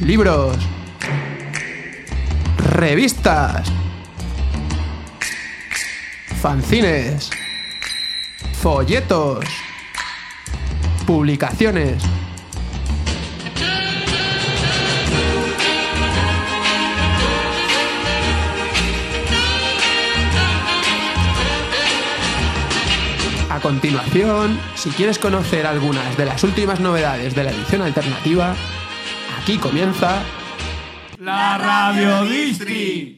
libros, revistas, fanzines, folletos, publicaciones. A continuación, si quieres conocer algunas de las últimas novedades de la edición alternativa, aquí comienza La Radio Distri.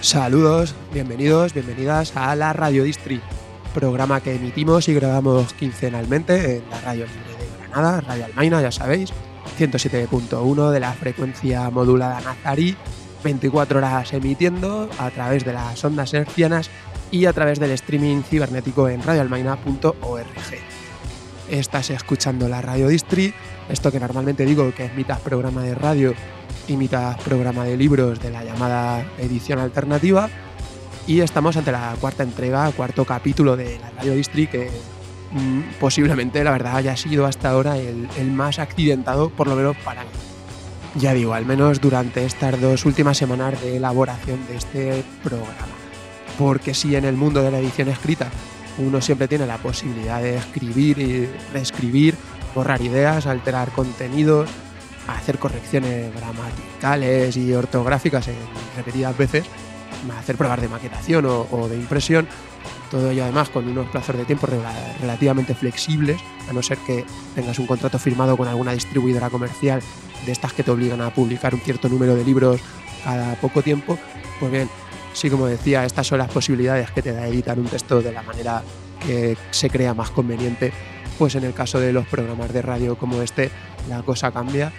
Saludos, bienvenidos, bienvenidas a la Radio Distri, programa que emitimos y grabamos quincenalmente en la Radio Libre de Granada, Radio Almaina, ya sabéis, 107.1 de la frecuencia modulada Nazarí, 24 horas emitiendo a través de las ondas hercianas y a través del streaming cibernético en radioalmaina.org. Estás escuchando la Radio Distri, esto que normalmente digo que es mitad programa de radio y mitad programa de libros de la llamada edición alternativa. Y estamos ante la cuarta entrega, cuarto capítulo de la Radio Distri, que mm, posiblemente, la verdad, haya sido hasta ahora el, el más accidentado, por lo menos para mí. Ya digo, al menos durante estas dos últimas semanas de elaboración de este programa. Porque si en el mundo de la edición escrita uno siempre tiene la posibilidad de escribir y reescribir, borrar ideas, alterar contenidos, hacer correcciones gramaticales y ortográficas en repetidas veces, hacer pruebas de maquetación o, o de impresión, todo ello además con unos plazos de tiempo rela- relativamente flexibles, a no ser que tengas un contrato firmado con alguna distribuidora comercial de estas que te obligan a publicar un cierto número de libros cada poco tiempo, pues bien, sí como decía, estas son las posibilidades que te da editar un texto de la manera que se crea más conveniente, pues en el caso de los programas de radio como este, la cosa cambia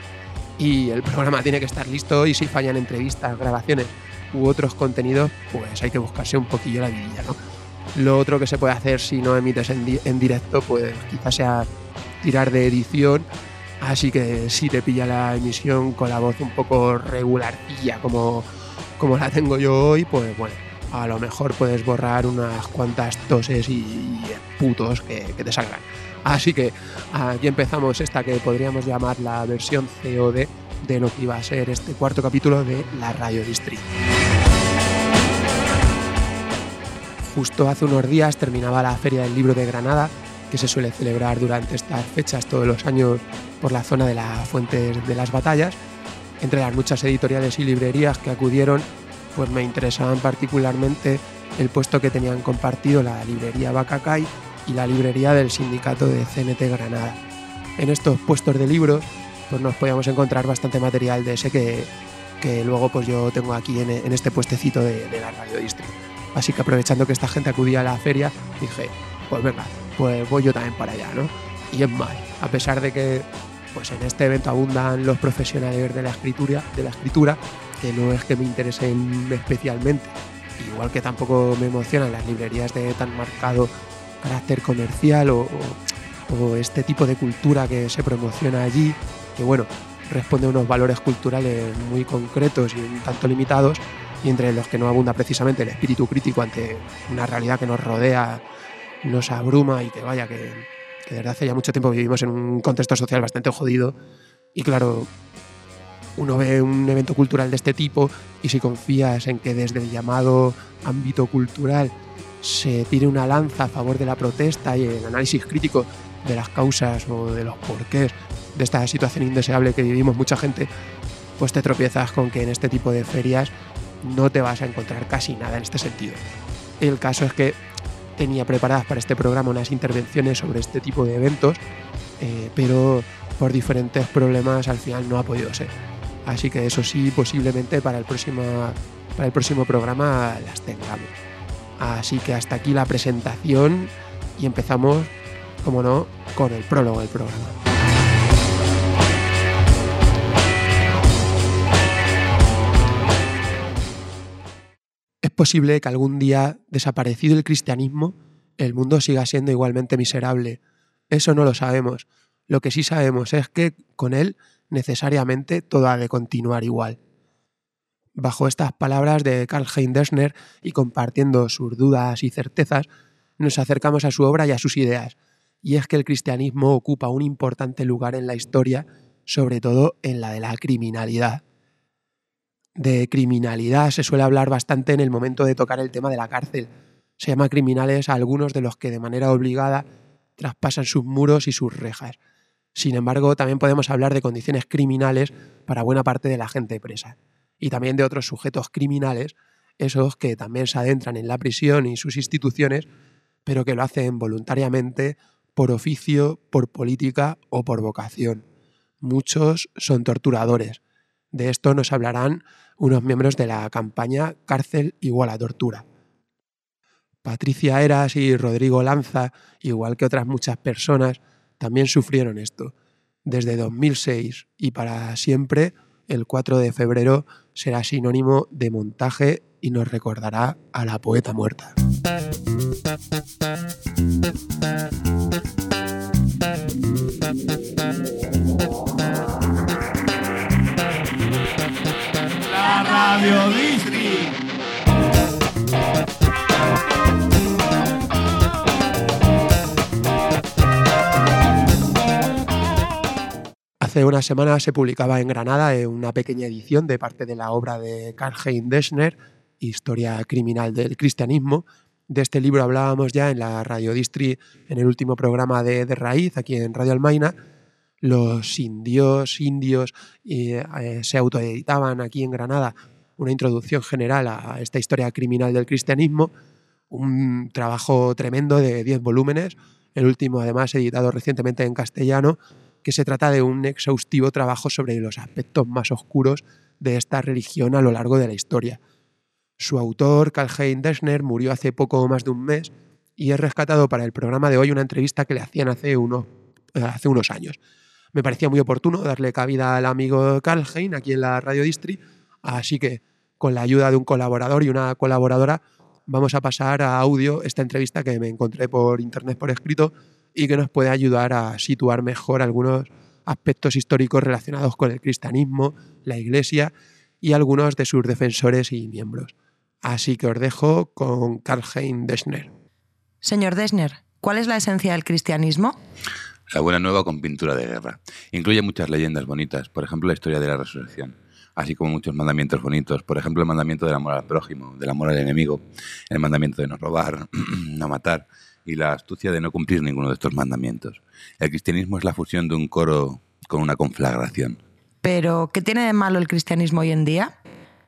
y el programa tiene que estar listo y si fallan entrevistas, grabaciones u otros contenidos, pues hay que buscarse un poquillo la vidilla, ¿no? Lo otro que se puede hacer si no emites en, en directo, pues quizás sea tirar de edición, así que si te pilla la emisión con la voz un poco regularcilla como, como la tengo yo hoy, pues bueno, a lo mejor puedes borrar unas cuantas toses y, y putos que, que te salgan. Así que aquí empezamos esta que podríamos llamar la versión COD de lo que iba a ser este cuarto capítulo de la Radio District. Justo hace unos días terminaba la Feria del Libro de Granada, que se suele celebrar durante estas fechas todos los años por la zona de las Fuentes de las Batallas. Entre las muchas editoriales y librerías que acudieron, pues me interesaban particularmente el puesto que tenían compartido la librería Bacacay y la librería del sindicato de CNT Granada. En estos puestos de libros pues nos podíamos encontrar bastante material de ese que, que luego pues yo tengo aquí en, este puestecito de, de la Radio District. Así que aprovechando que esta gente acudía a la feria, dije, pues venga, pues voy yo también para allá, ¿no? Y es más, a pesar de que pues en este evento abundan los profesionales de la escritura, de la escritura, que no es que me interesen especialmente, igual que tampoco me emocionan las librerías de tan marcado carácter comercial o este tipo de cultura que se promociona allí, que bueno, responde a unos valores culturales muy concretos y un tanto limitados, y entre los que no abunda precisamente el espíritu crítico ante una realidad que nos rodea, nos abruma y que vaya, que, que desde hace ya mucho tiempo vivimos en un contexto social bastante jodido. Y claro, uno ve un evento cultural de este tipo y si confías en que desde el llamado ámbito cultural se tire una lanza a favor de la protesta y el análisis crítico de las causas o de los porqués de esta situación indeseable que vivimos mucha gente, pues te tropiezas con que en este tipo de ferias no te vas a encontrar casi nada en este sentido. El caso es que tenía preparadas para este programa unas intervenciones sobre este tipo de eventos, eh, pero por diferentes problemas al final no ha podido ser. Así que eso sí, posiblemente para el próximo, para el próximo programa las tengamos. Así que hasta aquí la presentación y empezamos, como no, con el prólogo del programa. Posible que algún día, desaparecido el cristianismo, el mundo siga siendo igualmente miserable, Eso no lo sabemos. Lo que sí sabemos es que con él necesariamente todo ha de continuar igual. Bajo estas palabras de Karl Heinz Dessner y compartiendo sus dudas y certezas, nos acercamos a su obra y a sus ideas. Y es que el cristianismo ocupa un importante lugar en la historia, sobre todo en la de la criminalidad. De criminalidad se suele hablar bastante en el momento de tocar el tema de la cárcel. Se llama criminales a algunos de los que de manera obligada traspasan sus muros y sus rejas. Sin embargo, también podemos hablar de condiciones criminales para buena parte de la gente presa y también de otros sujetos criminales, esos que también se adentran en la prisión y sus instituciones, pero que lo hacen voluntariamente, por oficio, por política o por vocación. Muchos son torturadores. De esto nos hablarán unos miembros de la campaña Cárcel igual a tortura. Patricia Eras y Rodrigo Lanza, igual que otras muchas personas, también sufrieron esto. Desde 2006 y para siempre, el 4 de febrero será sinónimo de montaje y nos recordará a la poeta muerta. Radio Distri. Hace una semana se publicaba en Granada una pequeña edición de parte de la obra de Karl-Heinz Deschner, Historia criminal del cristianismo. De este libro hablábamos ya en la Radio Distri, en el último programa de, de Raíz, aquí en Radio Almaina. Los indios, indios eh, eh, se autoeditaban aquí en Granada una introducción general a esta historia criminal del cristianismo, un trabajo tremendo de 10 volúmenes, el último además editado recientemente en castellano, que se trata de un exhaustivo trabajo sobre los aspectos más oscuros de esta religión a lo largo de la historia. Su autor, Karl-Heinz Dessner, murió hace poco más de un mes y he rescatado para el programa de hoy una entrevista que le hacían hace unos, hace unos años. Me parecía muy oportuno darle cabida al amigo Karl-Heinz aquí en la Radio Distri, así que con la ayuda de un colaborador y una colaboradora vamos a pasar a audio esta entrevista que me encontré por internet por escrito y que nos puede ayudar a situar mejor algunos aspectos históricos relacionados con el cristianismo, la Iglesia y algunos de sus defensores y miembros. Así que os dejo con Karl-Heinz Dessner. Señor Dessner, ¿cuál es la esencia del cristianismo? La buena nueva con pintura de guerra. Incluye muchas leyendas bonitas, por ejemplo la historia de la resurrección, así como muchos mandamientos bonitos, por ejemplo el mandamiento del amor al prójimo, del amor al enemigo, el mandamiento de no robar, no matar y la astucia de no cumplir ninguno de estos mandamientos. El cristianismo es la fusión de un coro con una conflagración. Pero, ¿qué tiene de malo el cristianismo hoy en día?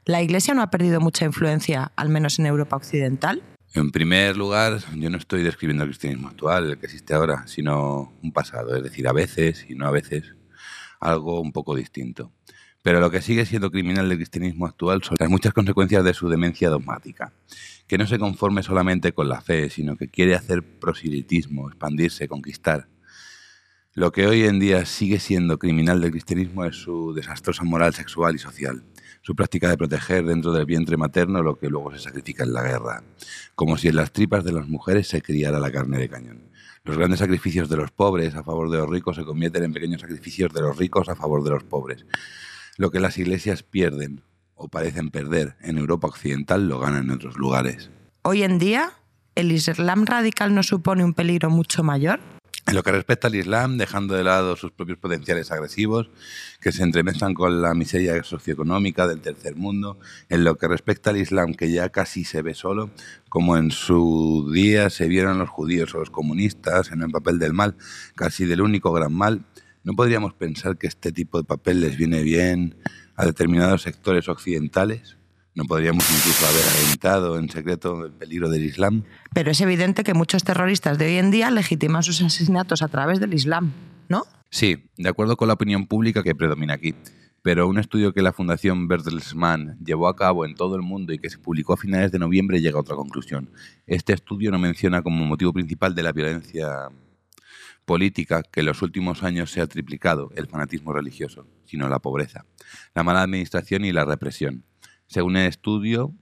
¿La Iglesia no ha perdido mucha influencia, al menos en Europa Occidental? En primer lugar, yo no estoy describiendo el cristianismo actual, el que existe ahora, sino un pasado, es decir, a veces y no a veces, algo un poco distinto. Pero lo que sigue siendo criminal del cristianismo actual son las muchas consecuencias de su demencia dogmática, que no se conforme solamente con la fe, sino que quiere hacer proselitismo, expandirse, conquistar. Lo que hoy en día sigue siendo criminal del cristianismo es su desastrosa moral sexual y social, su práctica de proteger dentro del vientre materno lo que luego se sacrifica en la guerra, como si en las tripas de las mujeres se criara la carne de cañón. Los grandes sacrificios de los pobres a favor de los ricos se convierten en pequeños sacrificios de los ricos a favor de los pobres. Lo que las iglesias pierden o parecen perder en Europa Occidental lo ganan en otros lugares. Hoy en día, ¿el Islam radical no supone un peligro mucho mayor? En lo que respecta al Islam, dejando de lado sus propios potenciales agresivos, que se entremezclan con la miseria socioeconómica del tercer mundo, en lo que respecta al Islam, que ya casi se ve solo, como en su día se vieron los judíos o los comunistas en el papel del mal, casi del único gran mal, ¿no podríamos pensar que este tipo de papel les viene bien a determinados sectores occidentales? ¿No podríamos incluso haber alentado en secreto el peligro del Islam? Pero es evidente que muchos terroristas de hoy en día legitiman sus asesinatos a través del Islam, ¿no? Sí, de acuerdo con la opinión pública que predomina aquí. Pero un estudio que la Fundación Bertelsmann llevó a cabo en todo el mundo y que se publicó a finales de noviembre llega a otra conclusión. Este estudio no menciona como motivo principal de la violencia política que en los últimos años se ha triplicado el fanatismo religioso, sino la pobreza, la mala administración y la represión. Según el estudio,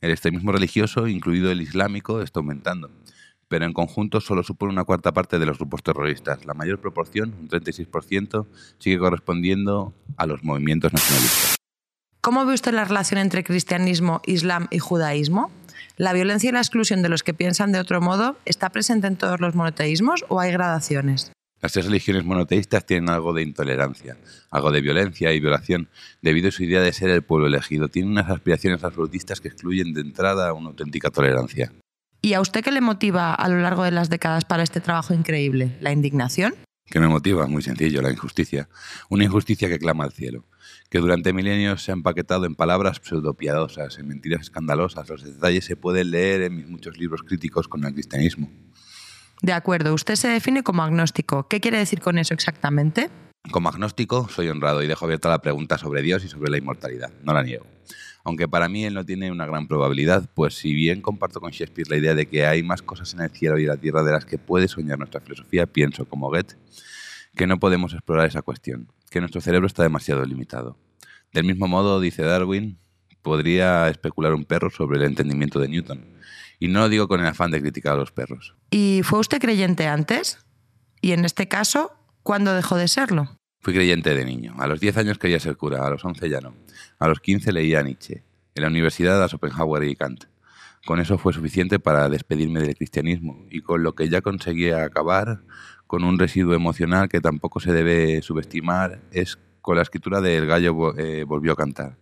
el extremismo religioso, incluido el islámico, está aumentando. pero en conjunto solo supone una cuarta parte de los grupos terroristas. La mayor proporción, un 36%, sigue correspondiendo a los movimientos nacionalistas. ¿Cómo ve usted la relación entre cristianismo, islam y judaísmo? ¿La violencia y la exclusión de los que piensan de otro modo está presente en todos los monoteísmos o hay gradaciones? Las tres religiones monoteístas tienen algo de intolerancia, algo de violencia y violación, debido a su idea de ser el pueblo elegido. Tienen unas aspiraciones absolutistas que excluyen de entrada una auténtica tolerancia. ¿Y a usted qué le motiva a lo largo de las décadas para este trabajo increíble? ¿La indignación? ¿Qué me motiva? Muy sencillo, la injusticia. Una injusticia que clama al cielo, que durante milenios se ha empaquetado en palabras pseudopiadosas, en mentiras escandalosas. Los detalles se pueden leer en mis muchos libros críticos con el cristianismo. De acuerdo, usted se define como agnóstico. ¿Qué quiere decir con eso exactamente? Como agnóstico, soy honrado y dejo abierta la pregunta sobre Dios y sobre la inmortalidad. No la niego aunque para mí él no tiene una gran probabilidad, pues si bien comparto con Shakespeare la idea de que hay más cosas en el cielo y la tierra de las que puede soñar nuestra filosofía, pienso, como Goethe, que no podemos explorar esa cuestión, que nuestro cerebro está demasiado limitado. Del mismo modo, dice Darwin, podría especular un perro sobre el entendimiento de Newton. Y no lo digo con el afán de criticar a los perros. ¿Y fue usted creyente antes? Y en este caso, ¿cuándo dejó de serlo? Fui creyente de niño. A los 10 años quería ser cura, a los 11 ya no. A los 15 leía Nietzsche. En la universidad a Schopenhauer y Kant. Con eso fue suficiente para despedirme del cristianismo y con lo que ya conseguía acabar, con un residuo emocional que tampoco se debe subestimar, es con la escritura de El gallo eh, volvió a cantar.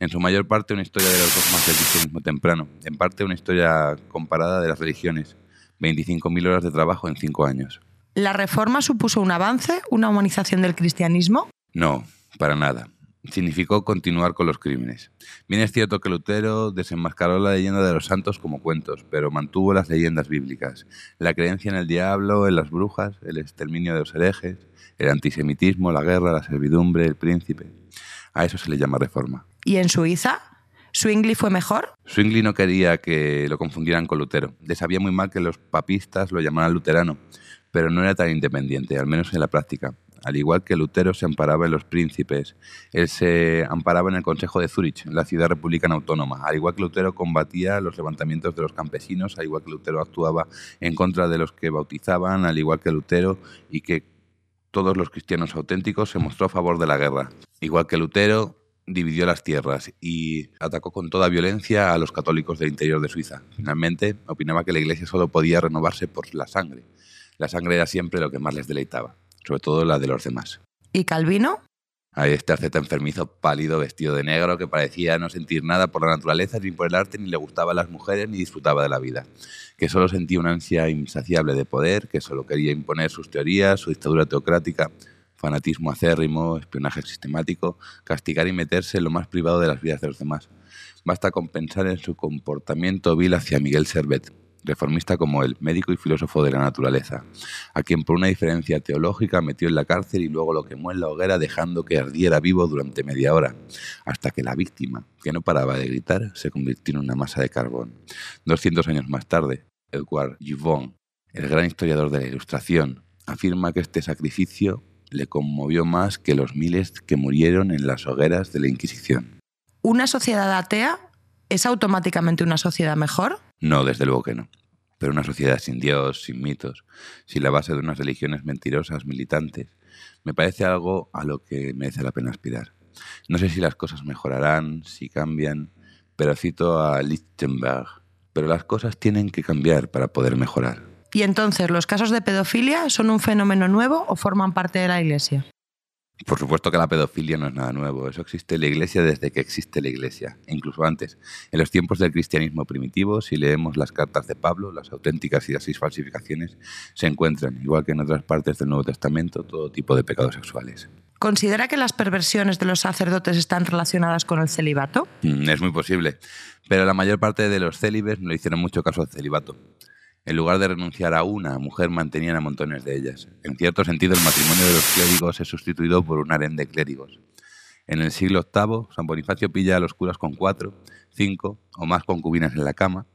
En su mayor parte una historia de los dogmas del cristianismo temprano, en parte una historia comparada de las religiones. 25.000 horas de trabajo en 5 años. ¿La reforma supuso un avance, una humanización del cristianismo? No, para nada. Significó continuar con los crímenes. Bien es cierto que Lutero desenmascaró la leyenda de los santos como cuentos, pero mantuvo las leyendas bíblicas, la creencia en el diablo, en las brujas, el exterminio de los herejes, el antisemitismo, la guerra, la servidumbre, el príncipe. A eso se le llama reforma. ¿Y en Suiza? ¿Swingley fue mejor? Swingley no quería que lo confundieran con Lutero. Le sabía muy mal que los papistas lo llamaran luterano, pero no era tan independiente, al menos en la práctica. Al igual que Lutero se amparaba en los príncipes, él se amparaba en el Consejo de Zúrich, la ciudad republicana autónoma. Al igual que Lutero combatía los levantamientos de los campesinos, al igual que Lutero actuaba en contra de los que bautizaban, al igual que Lutero y que todos los cristianos auténticos se mostró a favor de la guerra. Igual que Lutero, dividió las tierras y atacó con toda violencia a los católicos del interior de Suiza. Finalmente, opinaba que la Iglesia solo podía renovarse por la sangre la sangre era siempre lo que más les deleitaba, sobre todo la de los demás. ¿Y Calvino? Ahí este arceta enfermizo, pálido, vestido de negro, que parecía no sentir nada por la naturaleza, ni por el arte, ni le gustaban las mujeres, ni disfrutaba de la vida. Que solo sentía una ansia insaciable de poder, que solo quería imponer sus teorías, su dictadura teocrática, fanatismo acérrimo, espionaje sistemático, castigar y meterse en lo más privado de las vidas de los demás. Basta con pensar en su comportamiento vil hacia Miguel Servet, reformista como él, médico y filósofo de la naturaleza, a quien por una diferencia teológica metió en la cárcel y luego lo quemó en la hoguera dejando que ardiera vivo durante media hora, hasta que la víctima, que no paraba de gritar, se convirtió en una masa de carbón. 200 años más tarde, Edward Gibbon, el gran historiador de la Ilustración, afirma que este sacrificio le conmovió más que los miles que murieron en las hogueras de la Inquisición. ¿Una sociedad atea es automáticamente una sociedad mejor? No, desde luego que no. Pero una sociedad sin Dios, sin mitos, sin la base de unas religiones mentirosas, militantes, me parece algo a lo que merece la pena aspirar. No sé si las cosas mejorarán, si cambian, pero cito a Lichtenberg. Pero las cosas tienen que cambiar para poder mejorar. ¿Y entonces los casos de pedofilia son un fenómeno nuevo o forman parte de la Iglesia? Por supuesto que la pedofilia no es nada nuevo, eso existe en la Iglesia desde que existe la Iglesia, incluso antes. En los tiempos del cristianismo primitivo, si leemos las cartas de Pablo, las auténticas y las seis falsificaciones, se encuentran, igual que en otras partes del Nuevo Testamento, todo tipo de pecados sexuales. ¿Considera que las perversiones de los sacerdotes están relacionadas con el celibato? Mm, es muy posible, pero la mayor parte de los célibes no le hicieron mucho caso al celibato. En lugar de renunciar a una mujer, mantenían a montones de ellas. En cierto sentido, el matrimonio de los clérigos es sustituido por un harén de clérigos. En el siglo VIII, San Bonifacio pilla a los curas con cuatro, cinco o más concubinas en la cama.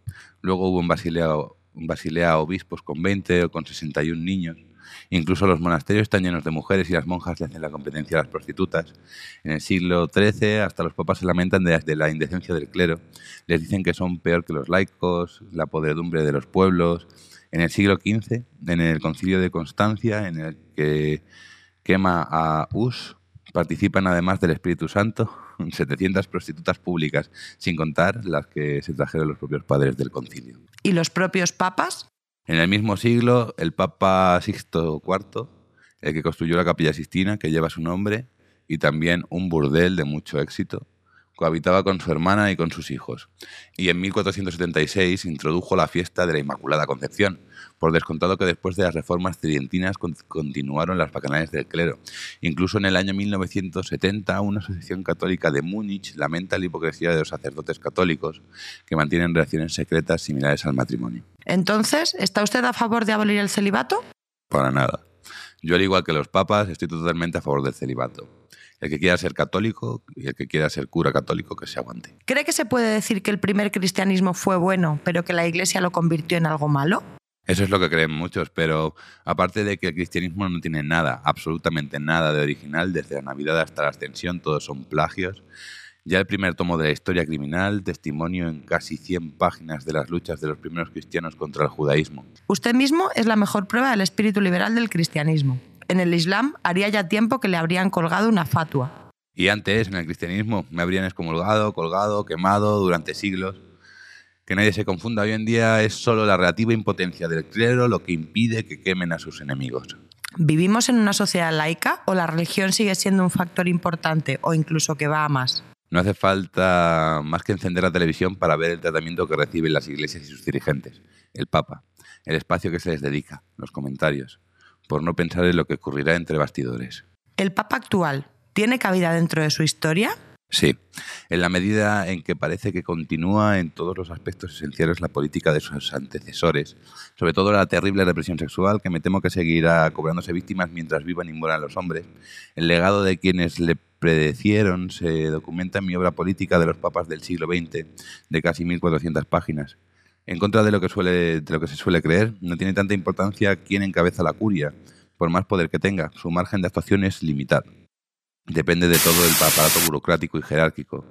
Luego hubo en Basilea, en Basilea obispos con 20 o con 61 niños. Incluso los monasterios están llenos de mujeres y las monjas le hacen la competencia a las prostitutas. En el siglo XIII hasta los papas se lamentan de, la indecencia del clero. Les dicen que son peor que los laicos, la podredumbre de los pueblos. En el siglo XV, en el concilio de Constancia, en el que quema a Us, participan además del Espíritu Santo 700 prostitutas públicas, sin contar las que se trajeron los propios padres del concilio. ¿Y los propios papas? En el mismo siglo, el Papa Sixto IV, el que construyó la Capilla Sistina, que lleva su nombre, y también un burdel de mucho éxito, cohabitaba con su hermana y con sus hijos. Y en 1476 introdujo la fiesta de la Inmaculada Concepción, por descontado que después de las reformas tridentinas continuaron las bacanales del clero. Incluso en el año 1970, una asociación católica de Múnich lamenta la hipocresía de los sacerdotes católicos que mantienen relaciones secretas similares al matrimonio. Entonces, ¿está usted a favor de abolir el celibato? Para nada. Yo, al igual que los papas, estoy totalmente a favor del celibato. El que quiera ser católico y el que quiera ser cura católico, que se aguante. ¿Cree que se puede decir que el primer cristianismo fue bueno, pero que la Iglesia lo convirtió en algo malo? Eso es lo que creen muchos, pero aparte de que el cristianismo no tiene nada, absolutamente nada de original, desde la Navidad hasta la Ascensión, todos son plagios. Ya el primer tomo de la historia criminal, testimonio en casi 100 páginas de las luchas de los primeros cristianos contra el judaísmo. Usted mismo es la mejor prueba del espíritu liberal del cristianismo en el Islam haría ya tiempo que le habrían colgado una fatua. Y antes, en el cristianismo, me habrían excomulgado, colgado, quemado durante siglos. Que nadie se confunda, hoy en día es solo la relativa impotencia del clero lo que impide que quemen a sus enemigos. ¿Vivimos en una sociedad laica o la religión sigue siendo un factor importante o incluso que va a más? No hace falta más que encender la televisión para ver el tratamiento que reciben las iglesias y sus dirigentes, el Papa, el espacio que se les dedica, los comentarios, por no pensar en lo que ocurrirá entre bastidores. ¿El Papa actual tiene cabida dentro de su historia? Sí, en la medida en que parece que continúa en todos los aspectos esenciales la política de sus antecesores, sobre todo la terrible represión sexual que me temo que seguirá cobrándose víctimas mientras vivan y mueran los hombres. El legado de quienes le predecieron se documenta en mi obra política de los papas del siglo XX, de casi 1.400 páginas. En contra de lo, que suele, de lo que se suele creer, no tiene tanta importancia quién encabeza la curia, por más poder que tenga. Su margen de actuación es limitado. Depende de todo el aparato burocrático y jerárquico,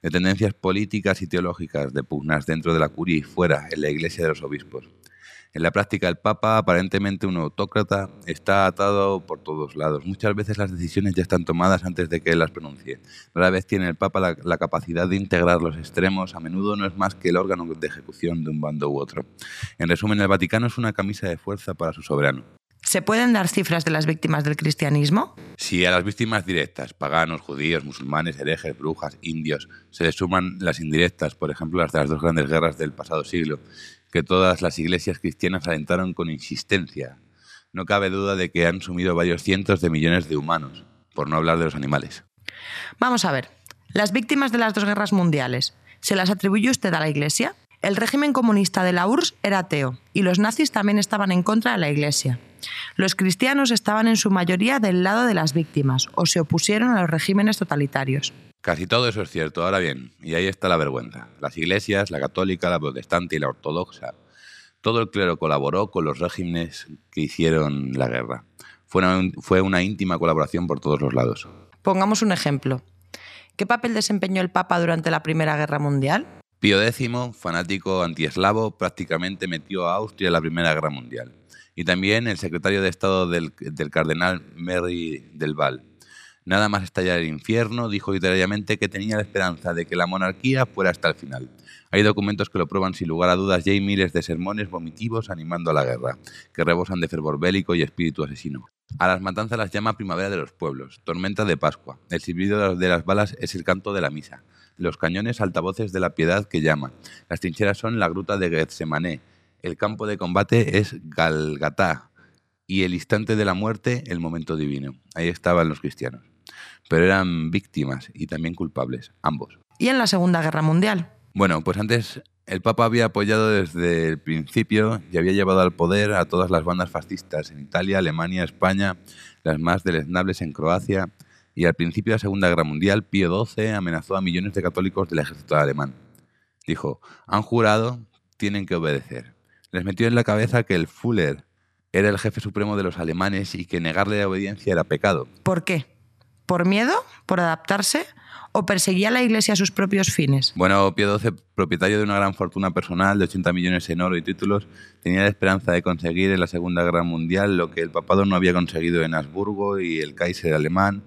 de tendencias políticas y teológicas, de pugnas dentro de la curia y fuera, en la iglesia de los obispos. En la práctica, el Papa, aparentemente un autócrata, está atado por todos lados. Muchas veces las decisiones ya están tomadas antes de que él las pronuncie. Rara vez tiene el Papa la, capacidad de integrar los extremos. A menudo no es más que el órgano de ejecución de un bando u otro. En resumen, el Vaticano es una camisa de fuerza para su soberano. ¿Se pueden dar cifras de las víctimas del cristianismo? Si a las víctimas directas, paganos, judíos, musulmanes, herejes, brujas, indios, se le suman las indirectas, por ejemplo las de las dos grandes guerras del pasado siglo, que todas las iglesias cristianas alentaron con insistencia. No cabe duda de que han sumido varios cientos de millones de humanos, por no hablar de los animales. Vamos a ver, las víctimas de las dos guerras mundiales, ¿se las atribuye usted a la Iglesia? El régimen comunista de la URSS era ateo y los nazis también estaban en contra de la Iglesia. Los cristianos estaban en su mayoría del lado de las víctimas o se opusieron a los regímenes totalitarios. Casi todo eso es cierto. Ahora bien, y ahí está la vergüenza. Las iglesias, la católica, la protestante y la ortodoxa, todo el clero colaboró con los regímenes que hicieron la guerra. Fue una, fue una íntima colaboración por todos los lados. Pongamos un ejemplo. ¿Qué papel desempeñó el Papa durante la Primera Guerra Mundial? Pío X, fanático antieslavo, prácticamente metió a Austria en la Primera Guerra Mundial. Y también el secretario de Estado del, del cardenal Mary del Val, Nada más estallar el infierno, dijo literariamente que tenía la esperanza de que la monarquía fuera hasta el final. Hay documentos que lo prueban sin lugar a dudas y hay miles de sermones vomitivos animando a la guerra, que rebosan de fervor bélico y espíritu asesino. A las matanzas las llama primavera de los pueblos, tormenta de Pascua. El silbido de las balas es el canto de la misa. Los cañones altavoces de la piedad que llaman. Las trincheras son la gruta de Getsemané. El campo de combate es Galgatá. Y el instante de la muerte, el momento divino. Ahí estaban los cristianos pero eran víctimas y también culpables, ambos. ¿Y en la Segunda Guerra Mundial? Bueno, pues antes el Papa había apoyado desde el principio y había llevado al poder a todas las bandas fascistas en Italia, Alemania, España, las más deleznables en Croacia, y al principio de la Segunda Guerra Mundial, Pío XII amenazó a millones de católicos del ejército alemán. Dijo, han jurado, tienen que obedecer. Les metió en la cabeza que el Fuller era el jefe supremo de los alemanes y que negarle la obediencia era pecado. ¿Por qué? ¿Por miedo? ¿Por adaptarse? ¿O perseguía la Iglesia sus propios fines? Bueno, Pío XII, propietario de una gran fortuna personal de 80 millones en oro y títulos, tenía la esperanza de conseguir en la Segunda Guerra Mundial lo que el papado no había conseguido en Habsburgo y el Kaiser alemán.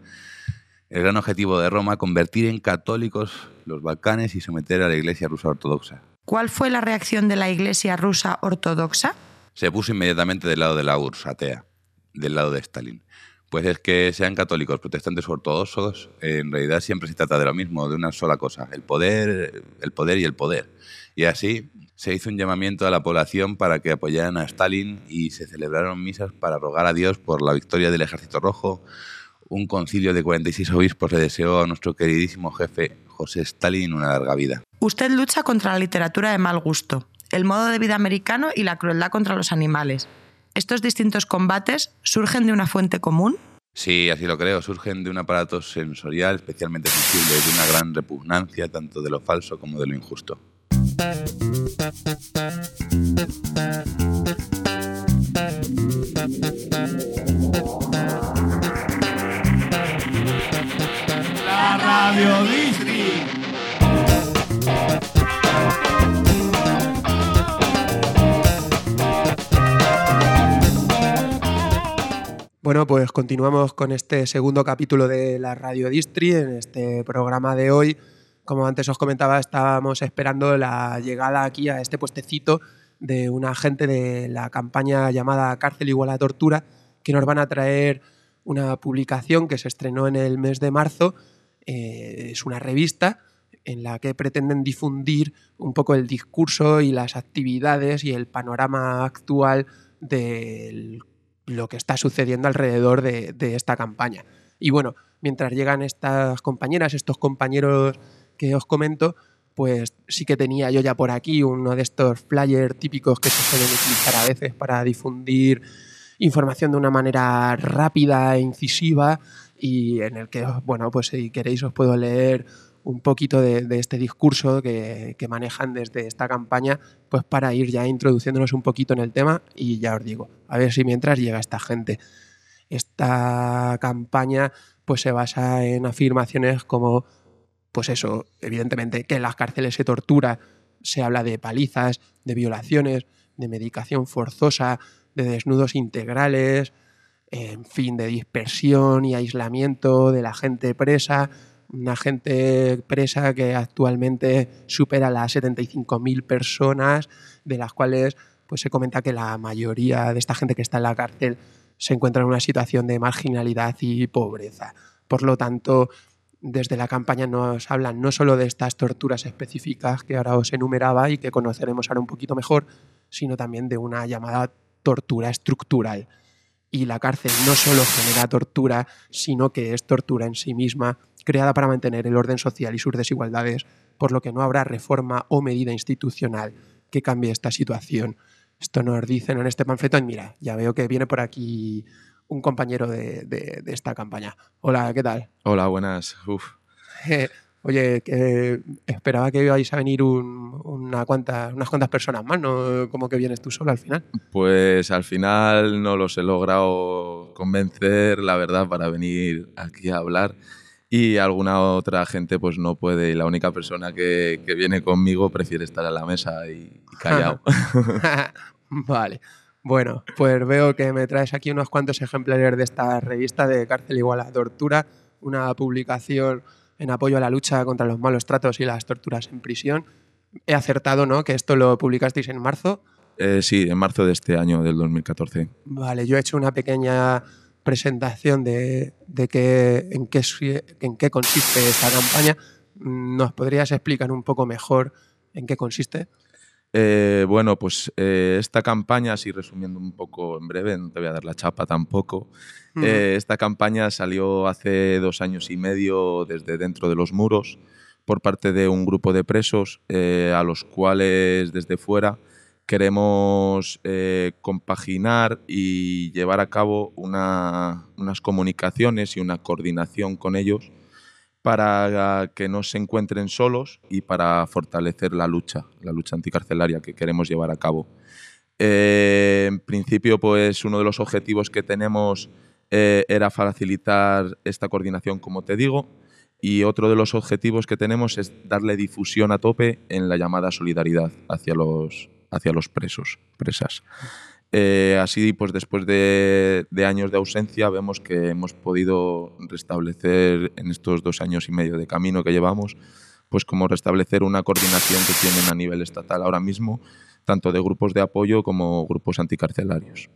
El gran objetivo de Roma, convertir en católicos los Balcanes y someter a la Iglesia rusa ortodoxa. ¿Cuál fue la reacción de la Iglesia rusa ortodoxa? Se puso inmediatamente del lado de la URSS, atea, del lado de Stalin. Pues es que sean católicos, protestantes o ortodoxos, en realidad siempre se trata de lo mismo, de una sola cosa, el poder, el poder y el poder. Y así se hizo un llamamiento a la población para que apoyaran a Stalin y se celebraron misas para rogar a Dios por la victoria del Ejército Rojo. Un concilio de 46 obispos le deseó a nuestro queridísimo jefe José Stalin una larga vida. Usted lucha contra la literatura de mal gusto, el modo de vida americano y la crueldad contra los animales. ¿Estos distintos combates surgen de una fuente común? Sí, así lo creo. Surgen de un aparato sensorial especialmente sensible, de una gran repugnancia tanto de lo falso como de lo injusto. La Radio Bueno, pues continuamos con este segundo capítulo de la Radio Distri. En este programa de hoy, como antes os comentaba, estábamos esperando la llegada aquí a este puestecito de un agente de la campaña llamada Cárcel igual a tortura, que nos van a traer una publicación que se estrenó en el mes de marzo. Eh, es una revista en la que pretenden difundir un poco el discurso y las actividades y el panorama actual del lo que está sucediendo alrededor de, esta campaña. Y bueno, mientras llegan estas compañeras, estos compañeros que os comento, pues sí que tenía yo ya por aquí uno de estos flyers típicos que se suelen utilizar a veces para difundir información de una manera rápida e incisiva y en el que, bueno, pues si queréis os puedo leer un poquito de, este discurso que, que, manejan desde esta campaña, pues para ir ya introduciéndonos un poquito en el tema y ya os digo, a ver si mientras llega esta gente. Esta campaña pues se basa en afirmaciones como, pues eso, evidentemente que en las cárceles se tortura, se habla de palizas, de violaciones, de medicación forzosa, de desnudos integrales, en fin, de dispersión y aislamiento de la gente presa, una gente presa que actualmente supera las 75.000 personas, de las cuales pues se comenta que la mayoría de esta gente que está en la cárcel se encuentra en una situación de marginalidad y pobreza. Por lo tanto, desde la campaña nos hablan no solo de estas torturas específicas que ahora os enumeraba y que conoceremos ahora un poquito mejor, sino también de una llamada tortura estructural. Y la cárcel no solo genera tortura, sino que es tortura en sí misma creada para mantener el orden social y sus desigualdades, por lo que no habrá reforma o medida institucional que cambie esta situación. Esto nos dicen en este panfleto. Y mira, ya veo que viene por aquí un compañero de, de, de esta campaña. Hola, ¿qué tal? Hola, buenas. Uf. Oye, esperaba que ibais a venir un, una cuanta, unas cuantas personas más, ¿no? Como que vienes tú solo al final. Pues al final no los he logrado convencer, la verdad, para venir aquí a hablar y alguna otra gente pues no puede y la única persona que, que viene conmigo prefiere estar a la mesa y, y callado. vale. Bueno, pues veo que me traes aquí unos cuantos ejemplares de esta revista de Cárcel igual a tortura, una publicación en apoyo a la lucha contra los malos tratos y las torturas en prisión. He acertado, ¿no? Que esto lo publicasteis en marzo. Eh, sí, en marzo de este año, del 2014. Vale, yo he hecho una pequeña presentación de, de que, en, qué, en qué consiste esta campaña. ¿Nos podrías explicar un poco mejor en qué consiste? Eh, bueno, pues eh, esta campaña, así resumiendo un poco en breve, no te voy a dar la chapa tampoco. Uh -huh. eh, esta campaña salió hace dos años y medio desde dentro de los muros por parte de un grupo de presos eh, a los cuales desde fuera queremos compaginar y llevar a cabo una, unas comunicaciones y una coordinación con ellos para que no se encuentren solos y para fortalecer la lucha, la lucha anticarcelaria que queremos llevar a cabo. Eh, en principio, pues uno de los objetivos que tenemos eh, era facilitar esta coordinación, como te digo, y otro de los objetivos que tenemos es darle difusión a tope en la llamada solidaridad hacia los, hacia los presos, presas. Eh, así, pues después de, de, años de ausencia, vemos que hemos podido restablecer en estos dos años y medio de camino que llevamos, pues como restablecer una coordinación que tienen a nivel estatal ahora mismo, tanto de grupos de apoyo como grupos anticarcelarios.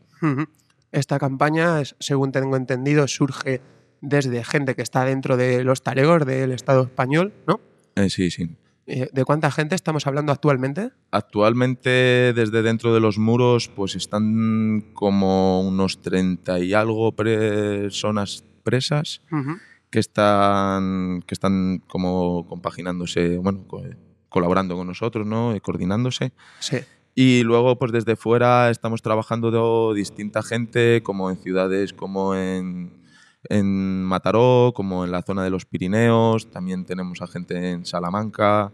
Esta campaña, según tengo entendido, surge desde gente que está dentro de los talegos del Estado español, ¿no? Eh, sí, sí. Eh, ¿De cuánta gente estamos hablando actualmente? Actualmente, desde dentro de los muros, pues están como unos 30 y algo personas presas uh -huh. que están que están como compaginándose, bueno, colaborando con nosotros, ¿no? Y coordinándose. Sí. Y luego, pues desde fuera estamos trabajando de distinta gente, como en ciudades como en, en Mataró, como en la zona de los Pirineos, también tenemos a gente en Salamanca,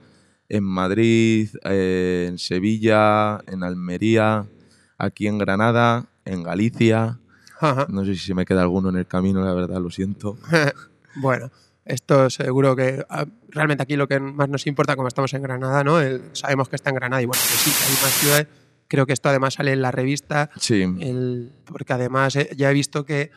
en Madrid, eh, en Sevilla, en Almería, aquí en Granada, en Galicia. Ajá. No sé si se me queda alguno en el camino, la verdad, lo siento. bueno, esto seguro que ah, realmente aquí lo que más nos importa, como estamos en Granada, ¿no? El, sabemos que está en Granada y bueno, que sí, que hay más ciudades. Creo que esto además sale en la revista. Sí. El, porque además eh, ya he visto que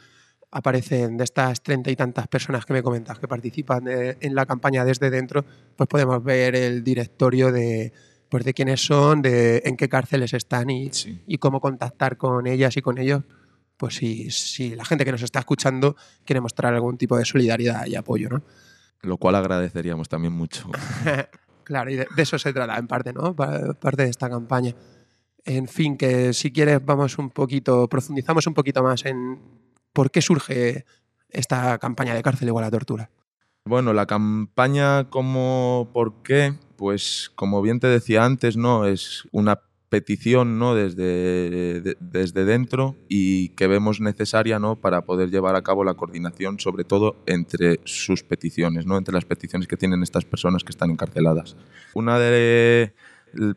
aparecen de estas treinta y tantas personas que me comentas que participan de, en la campaña desde dentro, pues podemos ver el directorio de, pues de quiénes son, de en qué cárceles están y, Sí. y cómo contactar con ellas y con ellos. Pues si, si la gente que nos está escuchando quiere mostrar algún tipo de solidaridad y apoyo, ¿no? Lo cual agradeceríamos también mucho. claro, y de, de, eso se trata en parte, ¿no? Pa- Parte de esta campaña. En fin, que si quieres vamos un poquito, profundizamos un poquito más en por qué surge esta campaña de cárcel igual a tortura. Bueno, la campaña como por qué, pues como bien te decía antes, ¿no? Es una petición ¿no? desde, de, desde dentro y que vemos necesaria ¿no? para poder llevar a cabo la coordinación, sobre todo entre sus peticiones, ¿no? entre las peticiones que tienen estas personas que están encarceladas. Una de,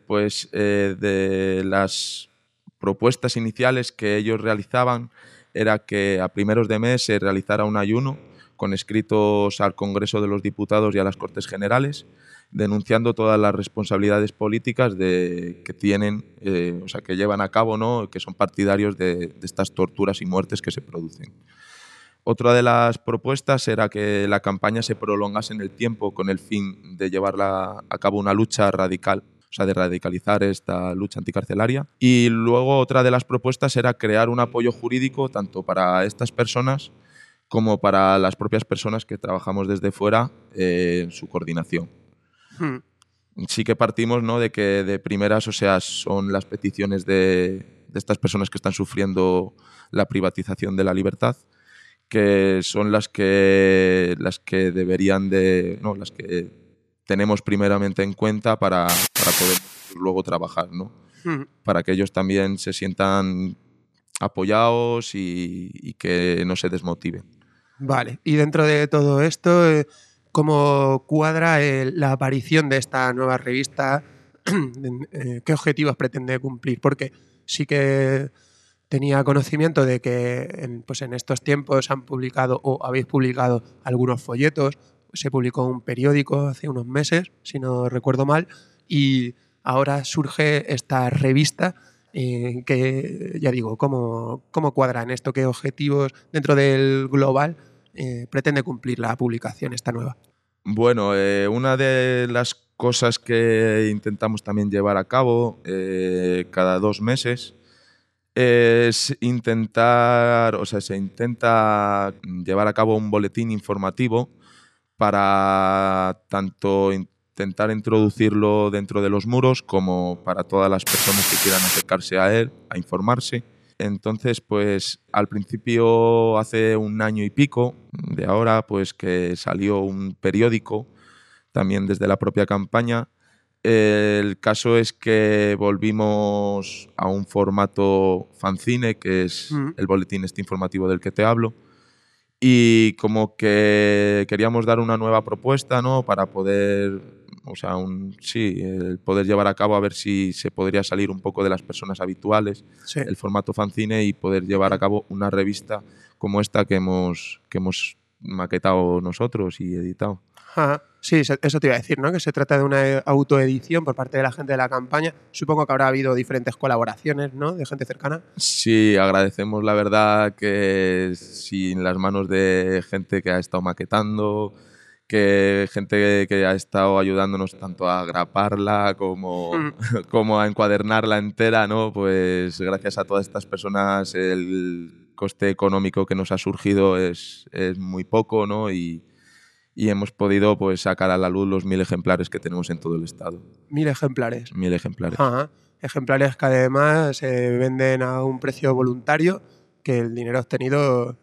pues, eh, de las propuestas iniciales que ellos realizaban era que a primeros de mes se realizara un ayuno con escritos al Congreso de los Diputados y a las Cortes Generales, denunciando todas las responsabilidades políticas que tienen, eh, o sea, que llevan a cabo, ¿no? que son partidarios de, estas torturas y muertes que se producen. Otra de las propuestas era que la campaña se prolongase en el tiempo con el fin de llevarla a cabo una lucha radical o sea, de radicalizar esta lucha anticarcelaria. Y luego otra de las propuestas era crear un apoyo jurídico tanto para estas personas como para las propias personas que trabajamos desde fuera eh, en su coordinación. Hmm. Sí que partimos ¿no? de que de primeras, o sea, son las peticiones de, de estas personas que están sufriendo la privatización de la libertad, que son las que, las que deberían de, no, las que tenemos primeramente en cuenta para, para poder luego trabajar, ¿no? Hmm. Para que ellos también se sientan apoyados y, y que no se desmotiven. Vale, y dentro de todo esto, eh, ¿cómo cuadra el, la aparición de esta nueva revista? Eh, ¿Qué objetivos pretende cumplir? Porque sí que tenía conocimiento de que en, pues en estos tiempos han publicado o habéis publicado algunos folletos, se publicó un periódico hace unos meses, si no recuerdo mal, y ahora surge esta revista eh, que, ya digo, ¿cómo, cómo cuadra en esto? ¿Qué objetivos dentro del global eh, pretende cumplir la publicación esta nueva? Bueno, eh, una de las cosas que intentamos también llevar a cabo cada dos meses es intentar, o sea, se intenta llevar a cabo un boletín informativo para tanto intentar introducirlo dentro de los muros como para todas las personas que quieran acercarse a él, a informarse. Entonces, pues al principio, hace un año y pico de ahora, pues que salió un periódico, también desde la propia campaña. El caso es que volvimos a un formato fanzine, que es Mm. el boletín este informativo del que te hablo. Y como que queríamos dar una nueva propuesta, ¿no? Para poder o sea, un, sí, el poder llevar a cabo a ver si se podría salir un poco de las personas habituales, Sí. el formato fanzine y poder llevar a cabo una revista como esta que hemos, que hemos maquetado nosotros y editado. Ajá. Sí, eso te iba a decir, ¿no? Que se trata de una eh, autoedición por parte de la gente de la campaña. Supongo que habrá habido diferentes colaboraciones, ¿no? De gente cercana. Sí, agradecemos la verdad que sin las manos de gente que ha estado maquetando, que gente que ha estado ayudándonos tanto a graparla como, Mm. como a encuadernarla entera, ¿no? Pues gracias a todas estas personas el coste económico que nos ha surgido es, es muy poco, ¿no? Y, y hemos podido pues sacar a la luz los mil ejemplares que tenemos en todo el estado. Mil ejemplares. Mil ejemplares. Ajá. Ejemplares que además se venden a un precio voluntario, que el dinero obtenido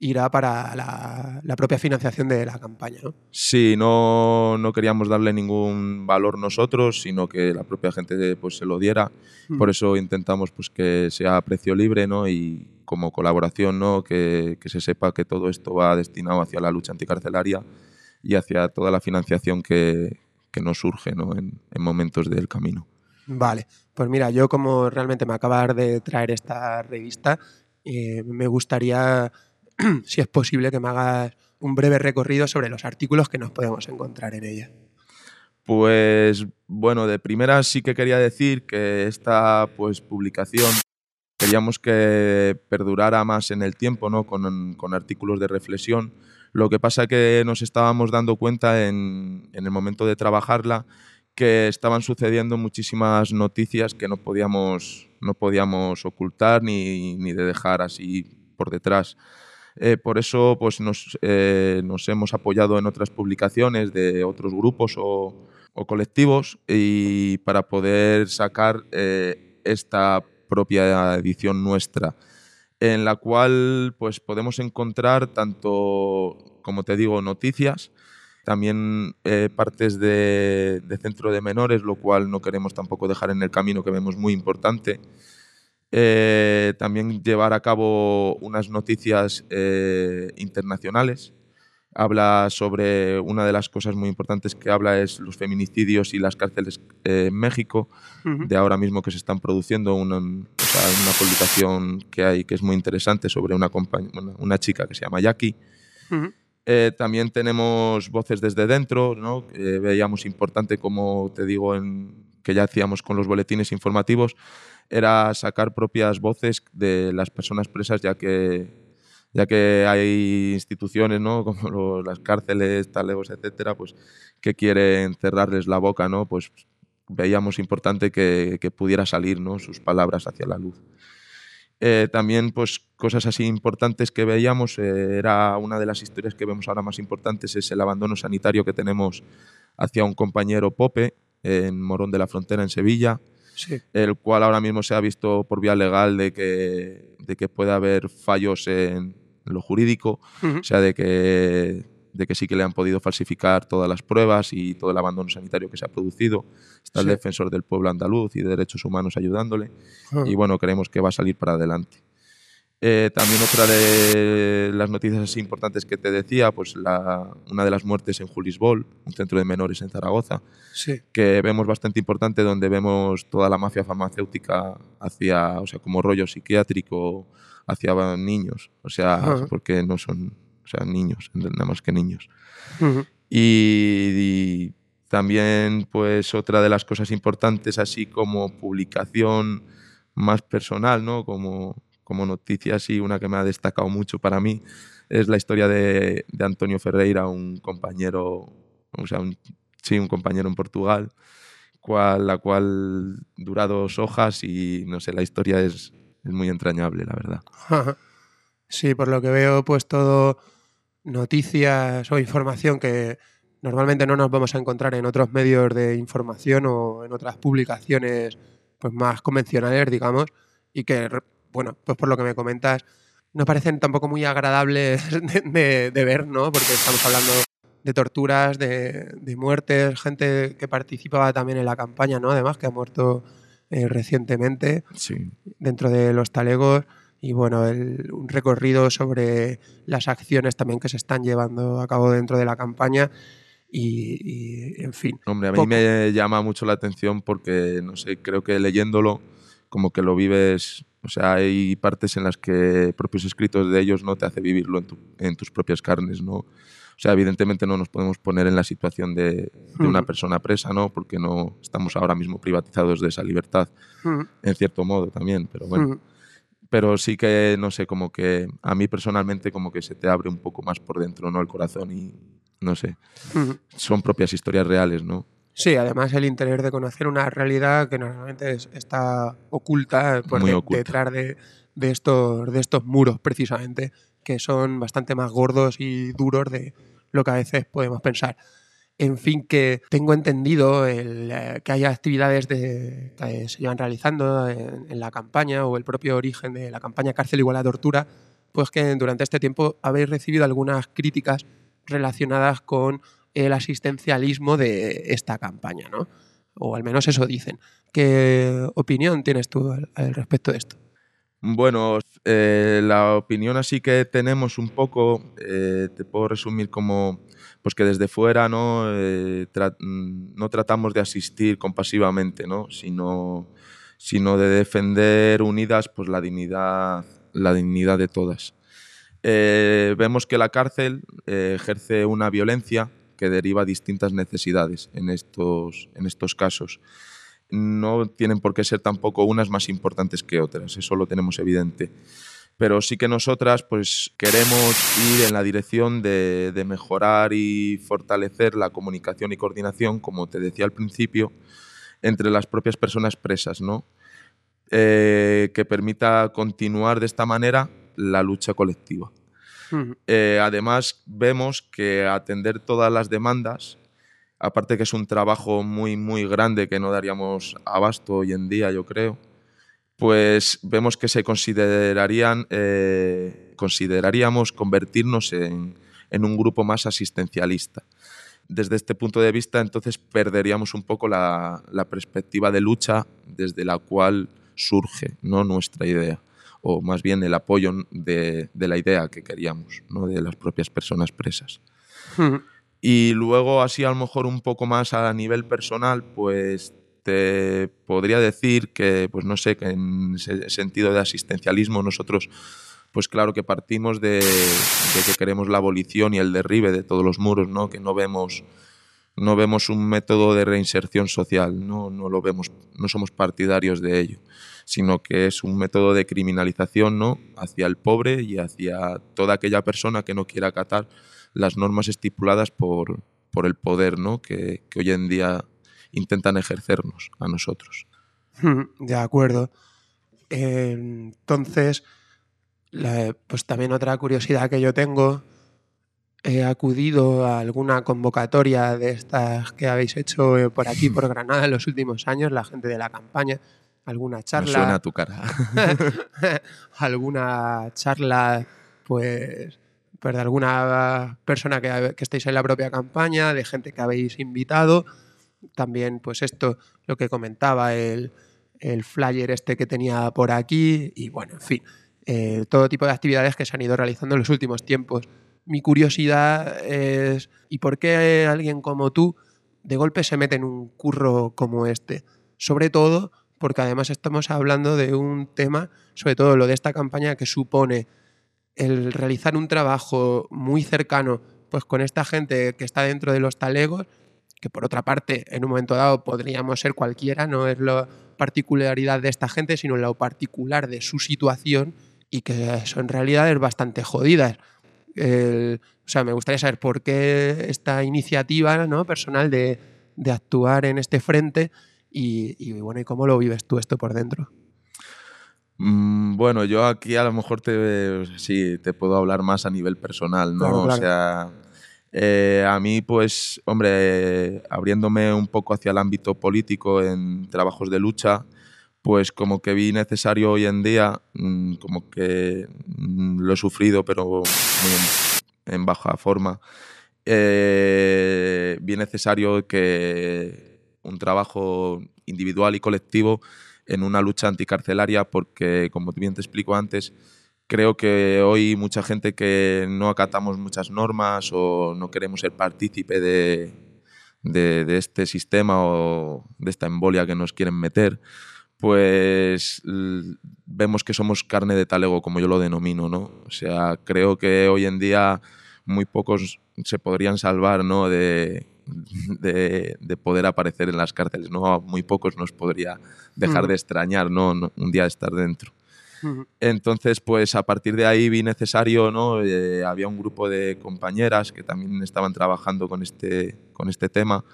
irá para la, la propia financiación de la campaña, ¿no? Sí, no, no queríamos darle ningún valor nosotros, sino que la propia gente pues, se lo diera. Mm. Por eso intentamos pues, que sea a precio libre ¿no? y como colaboración ¿no? que, que se sepa que todo esto va destinado hacia la lucha anticarcelaria y hacia toda la financiación que, que nos surge ¿no? en, en momentos del camino. Vale, pues mira, yo como realmente me acabas de traer esta revista, eh, me gustaría, si es posible, que me hagas un breve recorrido sobre los artículos que nos podemos encontrar en ella. Pues bueno, de primera sí que quería decir que esta pues, publicación queríamos que perdurara más en el tiempo, ¿no? con, con artículos de reflexión. Lo que pasa que nos estábamos dando cuenta en, en el momento de trabajarla que estaban sucediendo muchísimas noticias que no podíamos, no podíamos ocultar ni, ni de dejar así por detrás. Eh, por eso pues nos, eh, nos, hemos apoyado en otras publicaciones de otros grupos o, o colectivos y para poder sacar eh, esta propia edición nuestra en la cual pues podemos encontrar tanto como te digo noticias también eh, partes de, centro de menores lo cual no queremos tampoco dejar en el camino que vemos muy importante eh, también llevar a cabo unas noticias eh, internacionales. Habla sobre una de las cosas muy importantes que habla es los feminicidios y las cárceles eh, en México, uh -huh. de ahora mismo que se están produciendo una, o sea, una, publicación que hay que es muy interesante sobre una, una, una chica que se llama Jackie. Uh -huh. Eh, también tenemos voces desde dentro, ¿no? Eh, veíamos importante, como te digo, en, que ya hacíamos con los boletines informativos, era sacar propias voces de las personas presas, ya que, ya que hay instituciones, ¿no? como los, las cárceles, talegos, etcétera, pues, que quieren cerrarles la boca, ¿no? pues veíamos importante que, que pudiera salir ¿no? sus palabras hacia la luz. Eh, también, pues, cosas así importantes que veíamos, eh, era una de las historias que vemos ahora más importantes, es el abandono sanitario que tenemos hacia un compañero Pope en Morón de la Frontera, en Sevilla, sí. el cual ahora mismo se ha visto por vía legal de que, de que puede haber fallos en lo jurídico, uh -huh. o sea, de que, de que sí que le han podido falsificar todas las pruebas y todo el abandono sanitario que se ha producido. Está sí. el defensor del pueblo andaluz y de derechos humanos ayudándole uh -huh. y bueno, creemos que va a salir para adelante. Eh, también otra de las noticias así importantes que te decía, pues la, una de las muertes en Julisbol, un centro de menores en Zaragoza, sí. que vemos bastante importante, donde vemos toda la mafia farmacéutica hacia, o sea, como rollo psiquiátrico hacia niños, o sea, porque no son, o sea, niños, nada más que niños. Y, y también, pues, otra de las cosas importantes, así como publicación más personal, ¿no? Como como noticias y una que me ha destacado mucho para mí es la historia de, de Antonio Ferreira, un compañero, o sea, un, sí, un compañero en Portugal, cual, la cual dura dos hojas y no sé, la historia es, es muy entrañable, la verdad. Sí, por lo que veo, pues todo noticias o información que normalmente no nos vamos a encontrar en otros medios de información o en otras publicaciones pues más convencionales, digamos, y que bueno, pues por lo que me comentas, no parecen tampoco muy agradables de, de, de ver, ¿no? Porque estamos hablando de torturas, de, de, muertes, gente que participaba también en la campaña, ¿no? Además, que ha muerto eh, recientemente sí. dentro de los talegos. Y bueno, el, un recorrido sobre las acciones también que se están llevando a cabo dentro de la campaña. y, en fin. Hombre, a mí me llama mucho la atención porque, no sé, creo que leyéndolo como que lo vives, o sea, hay partes en las que propios escritos de ellos no te hace vivirlo en, tus propias carnes, ¿no? O sea, evidentemente no nos podemos poner en la situación de, una persona presa, ¿no? Porque no estamos ahora mismo privatizados de esa libertad, en cierto modo también, pero bueno. Pero sí que, no sé, como que a mí personalmente como que se te abre un poco más por dentro, ¿no? El corazón y, no sé, son propias historias reales, ¿no? Sí, además el interés de conocer una realidad que normalmente está oculta, por detrás de, estos, de estos muros, precisamente, que son bastante más gordos y duros de lo que a veces podemos pensar. En fin, que tengo entendido eh, que haya actividades de, que se llevan realizando en, la campaña o el propio origen de la campaña Cárcel igual a tortura, pues que durante este tiempo habéis recibido algunas críticas relacionadas con el asistencialismo de esta campaña, ¿no? O al menos eso dicen. ¿Qué opinión tienes tú al, respecto de esto? Bueno, eh, la opinión así que tenemos un poco, eh, te puedo resumir como pues que desde fuera no, eh, no tratamos de asistir compasivamente, ¿no? sino, sino de defender unidas pues, la, dignidad, la dignidad de todas. vemos que la cárcel ejerce una violencia que deriva distintas necesidades en estos, en estos casos. No tienen por qué ser tampoco unas más importantes que otras, eso lo tenemos evidente. Pero sí que nosotras pues, queremos ir en la dirección de, mejorar y fortalecer la comunicación y coordinación, como te decía al principio, entre las propias personas presas, ¿no? Eh, que permita continuar de esta manera la lucha colectiva. Eh, además, vemos que atender todas las demandas, aparte que es un trabajo muy, muy grande que no daríamos abasto hoy en día, yo creo, pues vemos que se considerarían, eh, consideraríamos convertirnos en, un grupo más asistencialista. Desde este punto de vista, entonces perderíamos un poco la, la perspectiva de lucha desde la cual surge ¿no? nuestra idea o más bien el apoyo de, la idea que queríamos, ¿no? de las propias personas presas. Y luego, así a lo mejor un poco más a nivel personal, pues te podría decir que, pues no sé, que en ese sentido de asistencialismo nosotros, pues claro que partimos de, de, que queremos la abolición y el derribe de todos los muros, ¿no? Que no vemos, no vemos un método de reinserción social, ¿no? No lo vemos, no somos partidarios de ello sino que es un método de criminalización ¿no? hacia el pobre y hacia toda aquella persona que no quiera acatar las normas estipuladas por, por el poder ¿no? que, hoy en día intentan ejercernos a nosotros. De acuerdo. entonces, pues también otra curiosidad que yo tengo, he acudido a alguna convocatoria de estas que habéis hecho eh, por aquí, por Granada, en los últimos años, la gente de la campaña, alguna charla. suena a tu cara. alguna charla, pues, pues, de alguna persona que, que, estéis en la propia campaña, de gente que habéis invitado. También, pues, esto, lo que comentaba, el, el flyer este que tenía por aquí. Y bueno, en fin, eh, todo tipo de actividades que se han ido realizando en los últimos tiempos. Mi curiosidad es, ¿y por qué alguien como tú de golpe se mete en un curro como este? Sobre todo porque además estamos hablando de un tema, sobre todo lo de esta campaña, que supone el realizar un trabajo muy cercano pues con esta gente que está dentro de los talegos, que por otra parte en un momento dado podríamos ser cualquiera, no es la particularidad de esta gente, sino lo particular de su situación y que son realidades bastante jodidas. o sea, me gustaría saber por qué esta iniciativa ¿no? personal de, de actuar en este frente y, bueno, ¿y cómo lo vives tú esto por dentro? Mm, bueno, yo aquí a lo mejor te, sí, te puedo hablar más a nivel personal, ¿no? O sea, eh, a mí, pues, hombre, abriéndome un poco hacia el ámbito político en trabajos de lucha, pues como que vi necesario hoy en día, mm, como que mm, lo he sufrido, pero en, baja forma, eh, vi necesario que un trabajo individual y colectivo en una lucha anticarcelaria porque, como bien te explico antes, creo que hoy mucha gente que no acatamos muchas normas o no queremos ser partícipe de, de, este sistema o de esta embolia que nos quieren meter, pues vemos que somos carne de talego, como yo lo denomino, ¿no? O sea, creo que hoy en día muy pocos se podrían salvar, ¿no? De, de, de poder aparecer en las cárceles, ¿no? A muy pocos nos podría dejar de extrañar, ¿no? Un día estar dentro. Entonces, pues a partir de ahí vi necesario, ¿no? Eh, había un grupo de compañeras que también estaban trabajando con este, con este tema,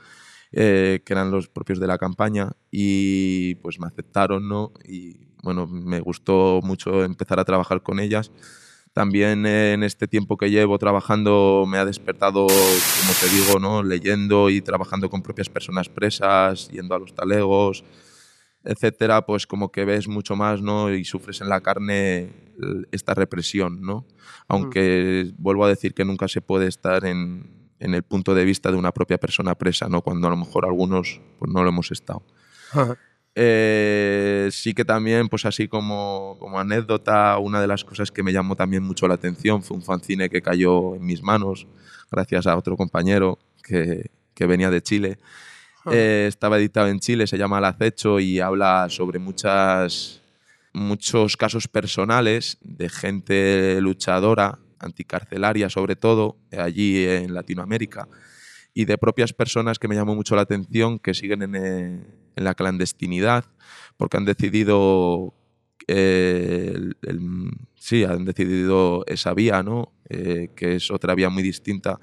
eh, que eran los propios de la campaña, y pues me aceptaron, ¿no? Y bueno, me gustó mucho empezar a trabajar con ellas. También eh, en este tiempo que llevo trabajando me ha despertado, como te digo, ¿no? leyendo y trabajando con propias personas presas, yendo a los talegos, etcétera, pues como que ves mucho más, ¿no? Y sufres en la carne el- esta represión, ¿no? Aunque vuelvo a decir que nunca se puede estar en, en el punto de vista de una propia persona presa, ¿no? Cuando a lo mejor algunos pues no lo hemos estado. Eh, sí que también, pues así como, como anécdota, una de las cosas que me llamó también mucho la atención fue un fanzine que cayó en mis manos gracias a otro compañero que, que venía de Chile. Eh, estaba editado en Chile, se llama El Acecho y habla sobre muchas, muchos casos personales de gente luchadora, anticarcelaria sobre todo, allí en Latinoamérica, y de propias personas que me llamó mucho la atención que siguen en, eh, en la clandestinidad porque han decidido eh, el- el- sí, han decidido esa vía, ¿no? Eh, que es otra vía muy distinta,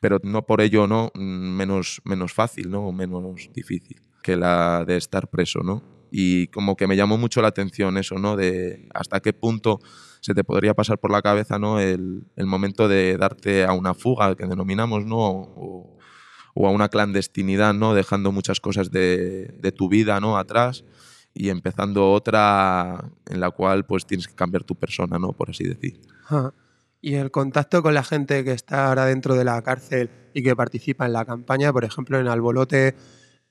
pero no por ello no menos, menos fácil, ¿no? Menos difícil que la de estar preso, ¿no? Y como que me llamó mucho la atención eso, ¿no? De hasta qué punto se te podría pasar por la cabeza, ¿no? El, el momento de darte a una fuga, que denominamos, ¿no? O, o a una clandestinidad, ¿no? Dejando muchas cosas de, de tu vida, ¿no? Atrás y empezando otra en la cual pues tienes que cambiar tu persona, ¿no? Por así decir. Ajá. Y el contacto con la gente que está ahora dentro de la cárcel y que participa en la campaña, por ejemplo, en Albolote,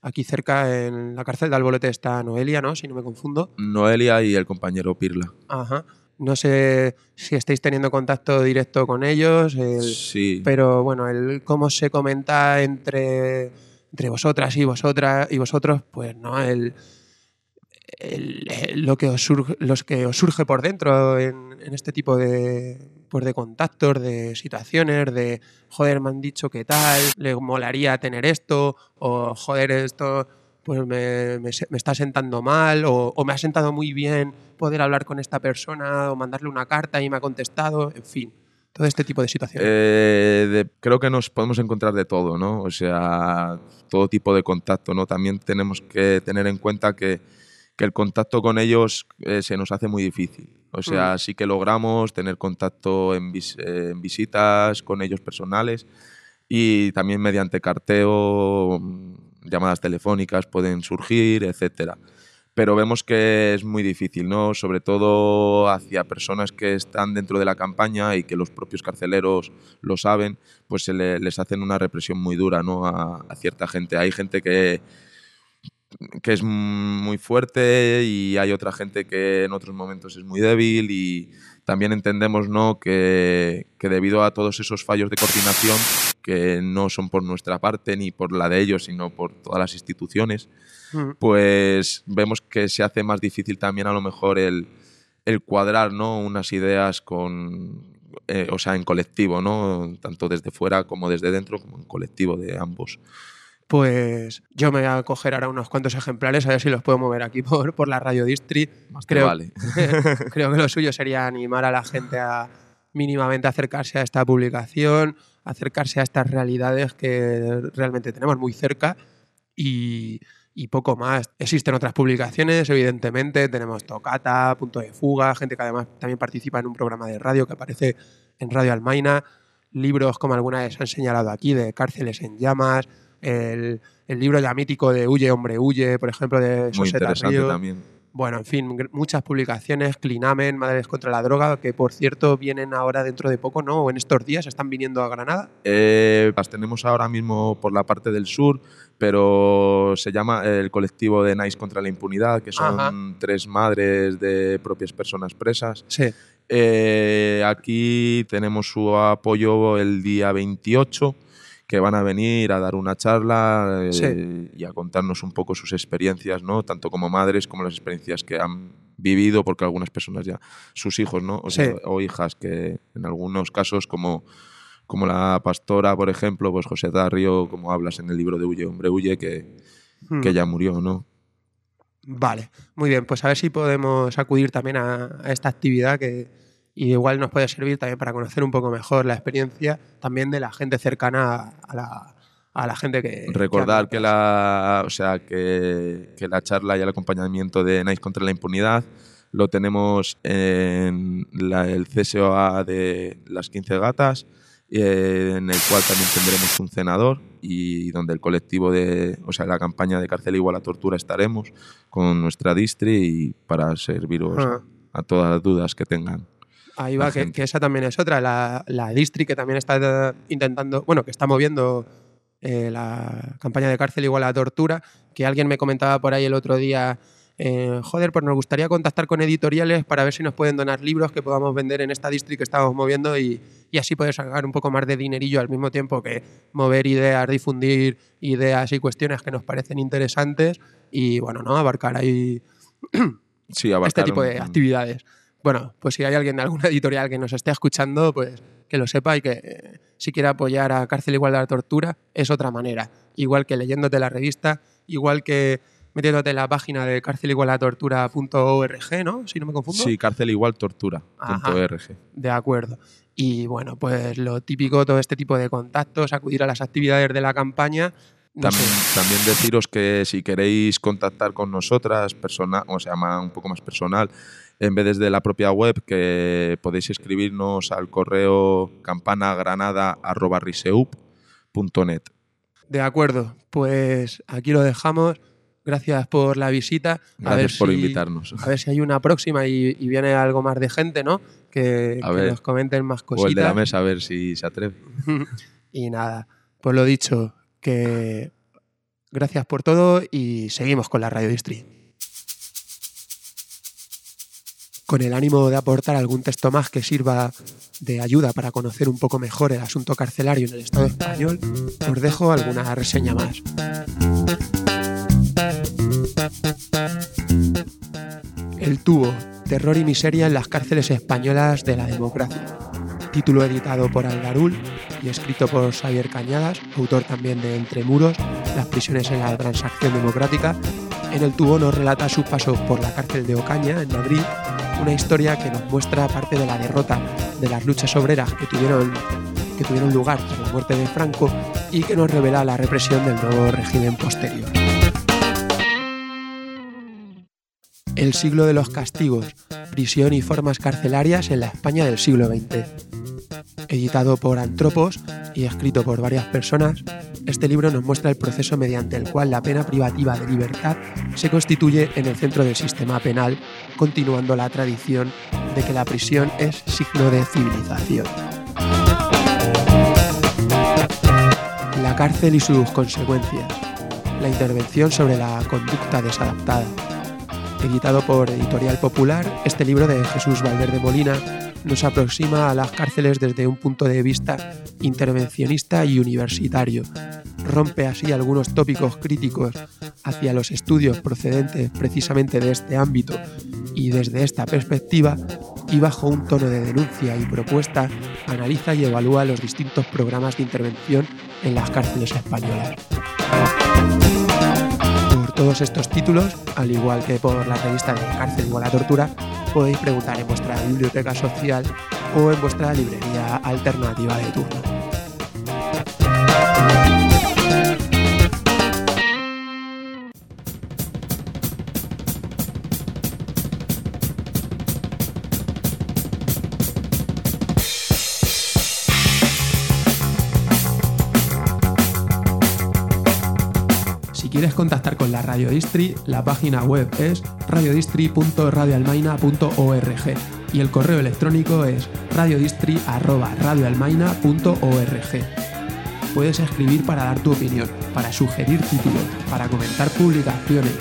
aquí cerca, en la cárcel de Albolote está Noelia, ¿no? Si no me confundo. Noelia y el compañero Pirla. Ajá. No sé si estáis teniendo contacto directo con ellos, el- Sí. pero bueno, el cómo se comenta entre, entre vosotras y vosotras y vosotros, pues no, el, el- el- lo que os surge, los que os surge por dentro en, en este tipo de, pues de contactos, de situaciones, de joder, me han dicho que tal, le molaría tener esto, o joder, esto pues me, me está sentando mal, o, o me ha sentado muy bien poder hablar con esta persona, o mandarle una carta y me ha contestado, en fin, todo este tipo de situaciones. Eh, de- creo que nos podemos encontrar de todo, ¿no? O sea, todo tipo de contacto, ¿no? También tenemos que tener en cuenta que, que el contacto con ellos eh, se nos hace muy difícil. O sea, Mm. sí que logramos tener contacto en, vis- eh, en visitas con ellos personales y también mediante carteo, llamadas telefónicas pueden surgir, etcétera. Pero vemos que es muy difícil, ¿no? Sobre todo hacia personas que están dentro de la campaña y que los propios carceleros lo saben, pues se le- les hacen una represión muy dura, ¿no? A, a cierta gente. Hay gente que, que es muy fuerte y hay otra gente que en otros momentos es muy débil y también entendemos ¿no? que, que debido a todos esos fallos de coordinación que no son por nuestra parte ni por la de ellos sino por todas las instituciones Mm. pues vemos que se hace más difícil también a lo mejor el, el cuadrar ¿no? unas ideas con eh, o sea en colectivo no tanto desde fuera como desde dentro como en colectivo de ambos Pues yo me voy a coger ahora unos cuantos ejemplares, a ver si los puedo mover aquí por, por la Radio más que vale. creo que lo suyo sería animar a la gente a mínimamente acercarse a esta publicación, acercarse a estas realidades que realmente tenemos muy cerca y, y poco más. Existen otras publicaciones, evidentemente, tenemos Tocata, Punto de Fuga, gente que además también participa en un programa de radio que aparece en Radio Almaina, libros como alguna vez han señalado aquí, de Cárceles en Llamas, el, el libro ya mítico de Huye, hombre, huye, por ejemplo, de muy interesante Río. también Bueno, en fin, muchas publicaciones, Clinamen, Madres contra la Droga, que por cierto vienen ahora dentro de poco, ¿no? O en estos días están viniendo a Granada. Eh, las tenemos ahora mismo por la parte del sur, pero se llama el colectivo de Nice contra la impunidad, que son Ajá. tres madres de propias personas presas. Sí. Eh, aquí tenemos su apoyo el día 28, que van a venir a dar una charla eh, y a contarnos un poco sus experiencias, ¿no? Tanto como madres como las experiencias que han vivido, porque algunas personas ya, sus hijos, ¿no? O, Sí. sea, o hijas que en algunos casos como como la pastora, por ejemplo, pues José Darrio, como hablas en el libro de Huye, hombre, huye, que, Hmm. que ya murió, ¿no? Vale, muy bien, pues a ver si podemos acudir también a, a esta actividad que y igual nos puede servir también para conocer un poco mejor la experiencia también de la gente cercana a la, a la gente que... Recordar que que la, o sea, que, que la charla y el acompañamiento de Nice contra la impunidad lo tenemos en la- el CSOA de las 15 gatas, en el cual también tendremos un cenador y donde el colectivo de, o sea, la campaña de cárcel igual a tortura estaremos con nuestra distri y para serviros Ah. a todas las dudas que tengan. Ahí va, que, esa también es otra, la, la Distri que también está eh, intentando, bueno, que está moviendo eh, la campaña de cárcel igual a tortura, que alguien me comentaba por ahí el otro día, eh, joder, pues nos gustaría contactar con editoriales para ver si nos pueden donar libros que podamos vender en esta Distri que estamos moviendo y, y así poder sacar un poco más de dinerillo al mismo tiempo que mover ideas, difundir ideas y cuestiones que nos parecen interesantes y, bueno, ¿no? Abarcar ahí Sí, este tipo de un- actividades. Bueno, pues si hay alguien de alguna editorial que nos esté escuchando, pues que lo sepa y que eh, si quiere apoyar a Cárcel Igual de la Tortura es otra manera. Igual que leyéndote la revista, igual que metiéndote en la página de cárceligualatortura.org, ¿no? Si no me confundo. Sí, cárcel igual tortura. Ajá. punto RG. De acuerdo. Y bueno, pues lo típico, todo este tipo de contactos, acudir a las actividades de la campaña. No También, sé. también deciros que si queréis contactar con nosotras, persona, o sea, más- un poco más personal, en vez desde la propia web, que podéis escribirnos al correo campanagranada.riseup.net. De acuerdo, pues aquí lo dejamos. Gracias por la visita. A ver Gracias por si- invitarnos. A ver si hay una próxima y, y viene algo más de gente, ¿no? Que, A que ver. nos comenten más O el de la cositas. mesa, a ver si se atreve. y nada, pues lo dicho, que gracias por todo y seguimos con la Radio Distri. Con el ánimo de aportar algún texto más que sirva de ayuda para conocer un poco mejor el asunto carcelario en el Estado español, os dejo alguna reseña más. El tubo, terror y miseria en las cárceles españolas de la democracia. Título editado por Algarul y escrito por Xavier Cañadas, autor también de Entre Muros, Las prisiones en la transacción democrática. En el tubo nos relata sus pasos por la cárcel de Ocaña, en Madrid, una historia que nos muestra parte de la derrota de las luchas obreras que tuvieron, que tuvieron lugar tras la muerte de Franco y que nos revela la represión del nuevo régimen posterior. El siglo de los castigos, prisión y formas carcelarias en la España del siglo XX. Editado por Antropos y escrito por varias personas, este libro nos muestra el proceso mediante el cual la pena privativa de libertad se constituye en el centro del sistema penal, continuando la tradición de que la prisión es signo de civilización. La cárcel y sus consecuencias. La intervención sobre la conducta desadaptada. Editado por Editorial Popular, este libro de Jesús Valverde Molina nos aproxima a las cárceles desde un punto de vista intervencionista y universitario. Rompe así algunos tópicos críticos hacia los estudios procedentes precisamente de este ámbito y desde esta perspectiva y bajo un tono de denuncia y propuesta analiza y evalúa los distintos programas de intervención en las cárceles españolas. Por todos estos títulos, al igual que por la revista de Cárcel igual a Tortura, podéis preguntar en vuestra biblioteca social o en vuestra librería alternativa de turno. Quieres contactar con la Radio Distri, la página web es radiodistri.radioalmaina.org y el correo electrónico es radiodistri.radioalmaina.org. Puedes escribir para dar tu opinión, para sugerir títulos, para comentar publicaciones.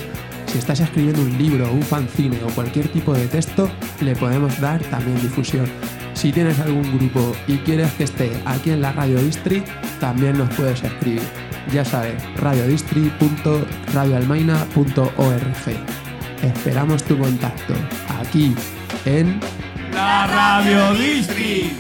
Si estás escribiendo un libro, un fanzine o cualquier tipo de texto, le podemos dar también difusión. Si tienes algún grupo y quieres que esté aquí en la Radio Distri, también nos puedes escribir. Ya sabes, radiodistri.radioalmaina.org. Esperamos tu contacto aquí en La Radio Distri.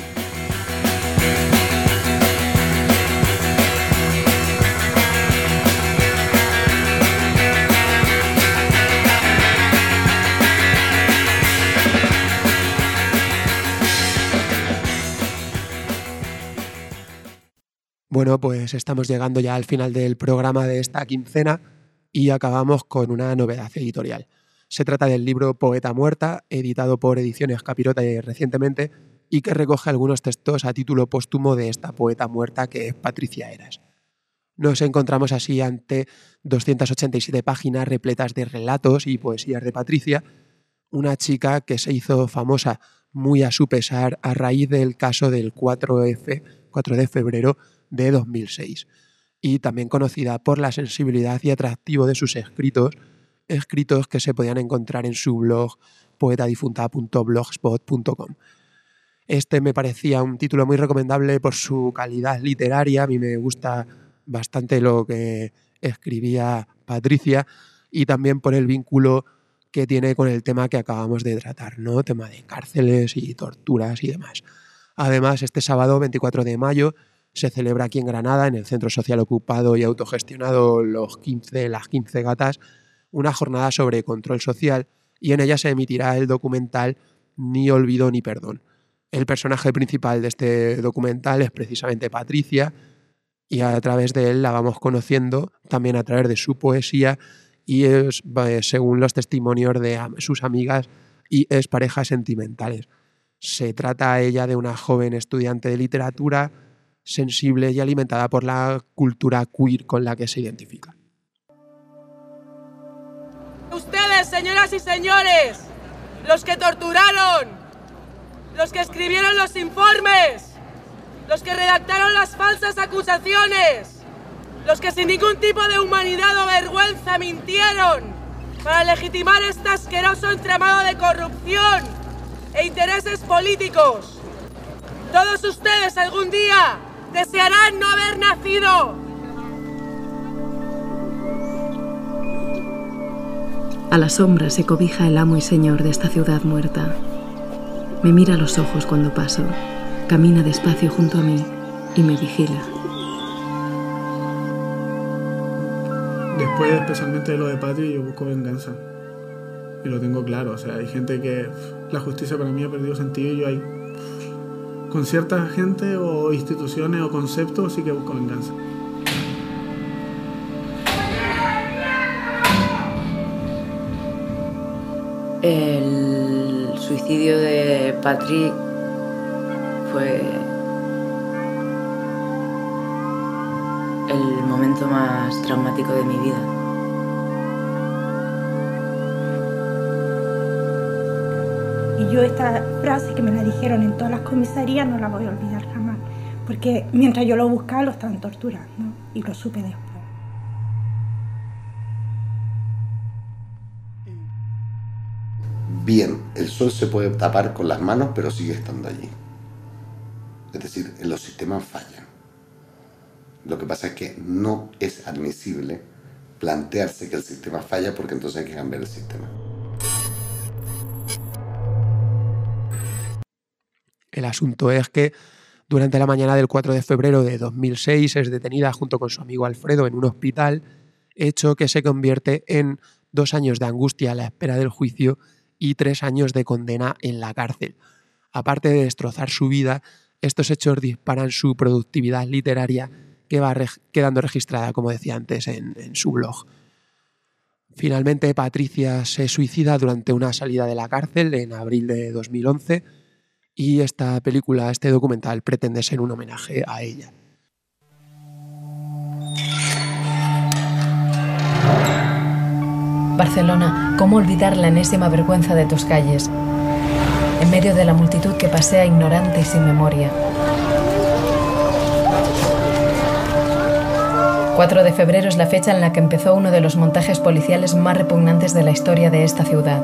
Bueno, pues estamos llegando ya al final del programa de esta quincena y acabamos con una novedad editorial. Se trata del libro Poeta Muerta, editado por Ediciones Capirota recientemente y que recoge algunos textos a título póstumo de esta poeta muerta que es Patricia Eras. Nos encontramos así ante 287 páginas repletas de relatos y poesías de Patricia, una chica que se hizo famosa muy a su pesar a raíz del caso del 4F, 4 de febrero de 2006 y también conocida por la sensibilidad y atractivo de sus escritos, escritos que se podían encontrar en su blog poetadifunta.blogspot.com. Este me parecía un título muy recomendable por su calidad literaria, a mí me gusta bastante lo que escribía Patricia y también por el vínculo que tiene con el tema que acabamos de tratar, ¿no? Tema de cárceles y torturas y demás. Además, este sábado 24 de mayo se celebra aquí en Granada, en el Centro Social Ocupado y Autogestionado Los 15, Las 15 Gatas, una jornada sobre control social y en ella se emitirá el documental Ni olvido ni perdón. El personaje principal de este documental es precisamente Patricia y a través de él la vamos conociendo también a través de su poesía y es, según los testimonios de sus amigas y es parejas sentimentales. Se trata ella de una joven estudiante de literatura sensible y alimentada por la cultura queer con la que se identifica. Ustedes, señoras y señores, los que torturaron, los que escribieron los informes, los que redactaron las falsas acusaciones, los que sin ningún tipo de humanidad o vergüenza mintieron para legitimar este asqueroso entramado de corrupción e intereses políticos. Todos ustedes algún día desearán no haber nacido. A la sombra se cobija el amo y señor de esta ciudad muerta. Me mira a los ojos cuando paso, camina despacio junto a mí y me vigila. Después, especialmente de lo de Patri, yo busco venganza. Y lo tengo claro. O sea, hay gente que la justicia para mí ha perdido sentido y yo hay con cierta gente o instituciones o conceptos sí que busco venganza. El suicidio de Patrick fue el momento más traumático de mi vida. Yo esta frase que me la dijeron en todas las comisarías no la voy a olvidar jamás, porque mientras yo lo buscaba lo estaban torturando y lo supe después. Bien, el sol se puede tapar con las manos, pero sigue estando allí. Es decir, los sistemas fallan. Lo que pasa es que no es admisible plantearse que el sistema falla porque entonces hay que cambiar el sistema. El asunto es que durante la mañana del 4 de febrero de 2006 es detenida junto con su amigo Alfredo en un hospital, hecho que se convierte en dos años de angustia a la espera del juicio y tres años de condena en la cárcel. Aparte de destrozar su vida, estos hechos disparan su productividad literaria que va quedando registrada, como decía antes, en, en su blog. Finalmente, Patricia se suicida durante una salida de la cárcel en abril de 2011 y esta película, este documental, pretende ser un homenaje a ella. Barcelona, ¿cómo olvidar la enésima vergüenza de tus calles? En medio de la multitud que pasea ignorante y sin memoria. 4 de febrero es la fecha en la que empezó uno de los montajes policiales más repugnantes de la historia de esta ciudad.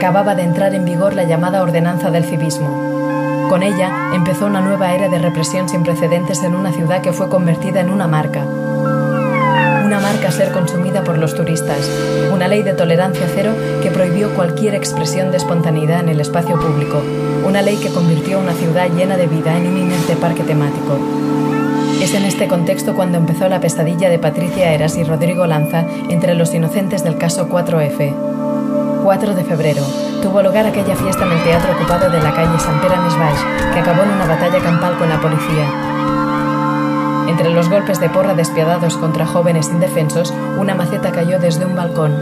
Acababa de entrar en vigor la llamada Ordenanza del Civismo. Con ella empezó una nueva era de represión sin precedentes en una ciudad que fue convertida en una marca. Una marca a ser consumida por los turistas. Una ley de tolerancia cero que prohibió cualquier expresión de espontaneidad en el espacio público. Una ley que convirtió una ciudad llena de vida en un inerte parque temático. Es en este contexto cuando empezó la pesadilla de Patricia Eras y Rodrigo Lanza entre los inocentes del caso 4F. 4 de febrero tuvo lugar aquella fiesta en el teatro ocupado de la calle Sant Pere Més Baix, que acabó en una batalla campal con la policía. Entre los golpes de porra despiadados contra jóvenes indefensos, una maceta cayó desde un balcón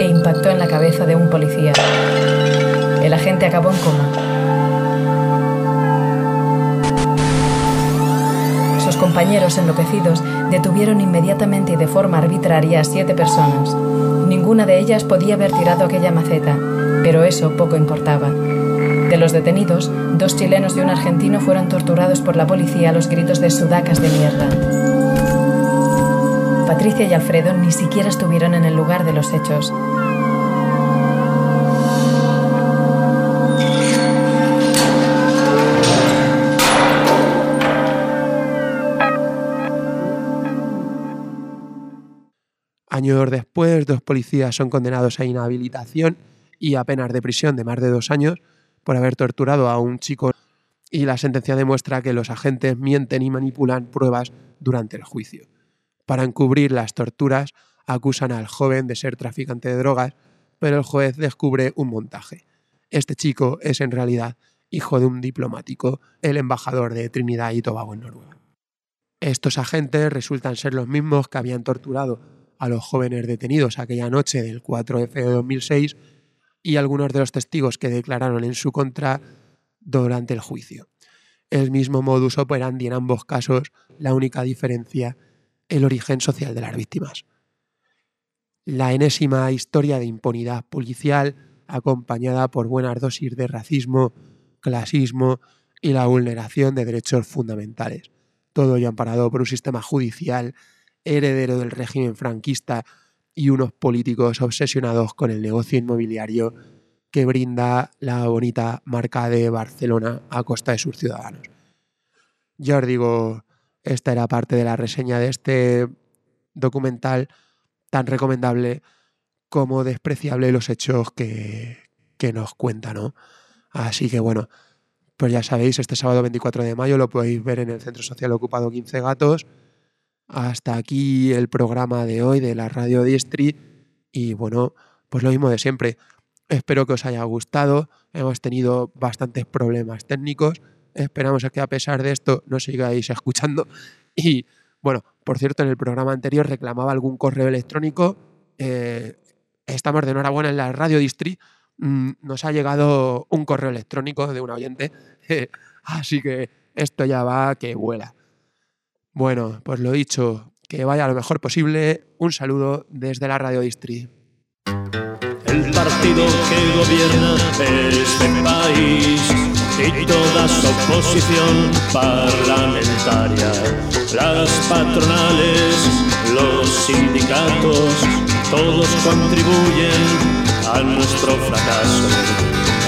e impactó en la cabeza de un policía. El agente acabó en coma. Sus compañeros enloquecidos detuvieron inmediatamente y de forma arbitraria a siete personas. Ninguna de ellas podía haber tirado aquella maceta, pero eso poco importaba. De los detenidos, dos chilenos y un argentino fueron torturados por la policía a los gritos de sudacas de mierda. Patricia y Alfredo ni siquiera estuvieron en el lugar de los hechos. Años después, dos policías son condenados a inhabilitación y a penas de prisión de más de dos años por haber torturado a un chico y la sentencia demuestra que los agentes mienten y manipulan pruebas durante el juicio. Para encubrir las torturas, acusan al joven de ser traficante de drogas, pero el juez descubre un montaje. Este chico es en realidad hijo de un diplomático, el embajador de Trinidad y Tobago en Noruega. Estos agentes resultan ser los mismos que habían torturado a los jóvenes detenidos aquella noche del 4F de 2006 y algunos de los testigos que declararon en su contra durante el juicio. El mismo modus operandi en ambos casos, la única diferencia, el origen social de las víctimas. La enésima historia de impunidad policial acompañada por buenas dosis de racismo, clasismo y la vulneración de derechos fundamentales. Todo ello amparado por un sistema judicial heredero del régimen franquista y unos políticos obsesionados con el negocio inmobiliario que brinda la bonita marca de Barcelona a costa de sus ciudadanos. Ya os digo, esta era parte de la reseña de este documental tan recomendable como despreciable los hechos que, que nos cuenta, ¿no? Así que bueno, pues ya sabéis, este sábado 24 de mayo lo podéis ver en el Centro Social Ocupado 15 Gatos hasta aquí el programa de hoy de la Radio Distri y bueno, pues lo mismo de siempre. Espero que os haya gustado. Hemos tenido bastantes problemas técnicos. Esperamos que a pesar de esto nos sigáis escuchando. Y bueno, por cierto, en el programa anterior reclamaba algún correo electrónico. Eh, estamos de enhorabuena en la Radio Distri. Mm, nos ha llegado un correo electrónico de un oyente. así que esto ya va que vuela. Bueno, pues lo dicho, que vaya lo mejor posible. Un saludo desde la Radio Distri. El partido que gobierna este país y toda su oposición parlamentaria, las patronales, los sindicatos, todos contribuyen a nuestro fracaso.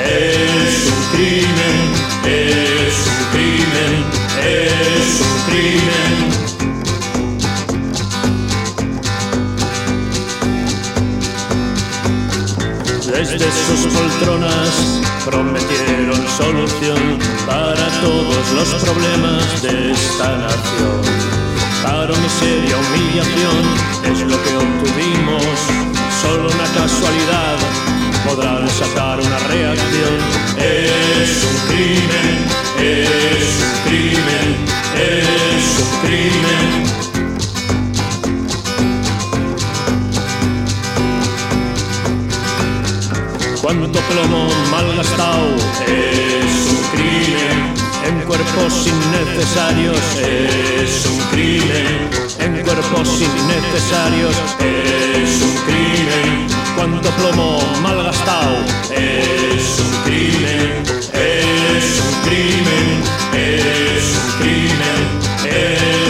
Es un crimen, es un crimen, es un crimen. Desde sus poltronas prometieron solución para todos los problemas de esta nación. Paro, miseria, humillación es lo que obtuvimos, solo una casualidad podrá desatar una reacción. Es un crimen, es un crimen, es un crimen. Cuánto plomo malgastado es un crimen. En cuerpos innecesarios es un crimen. En cuerpos innecesarios es un crimen. cuánto plomo malgastado. Es un crimen, es un crimen, es un crimen, es un crimen.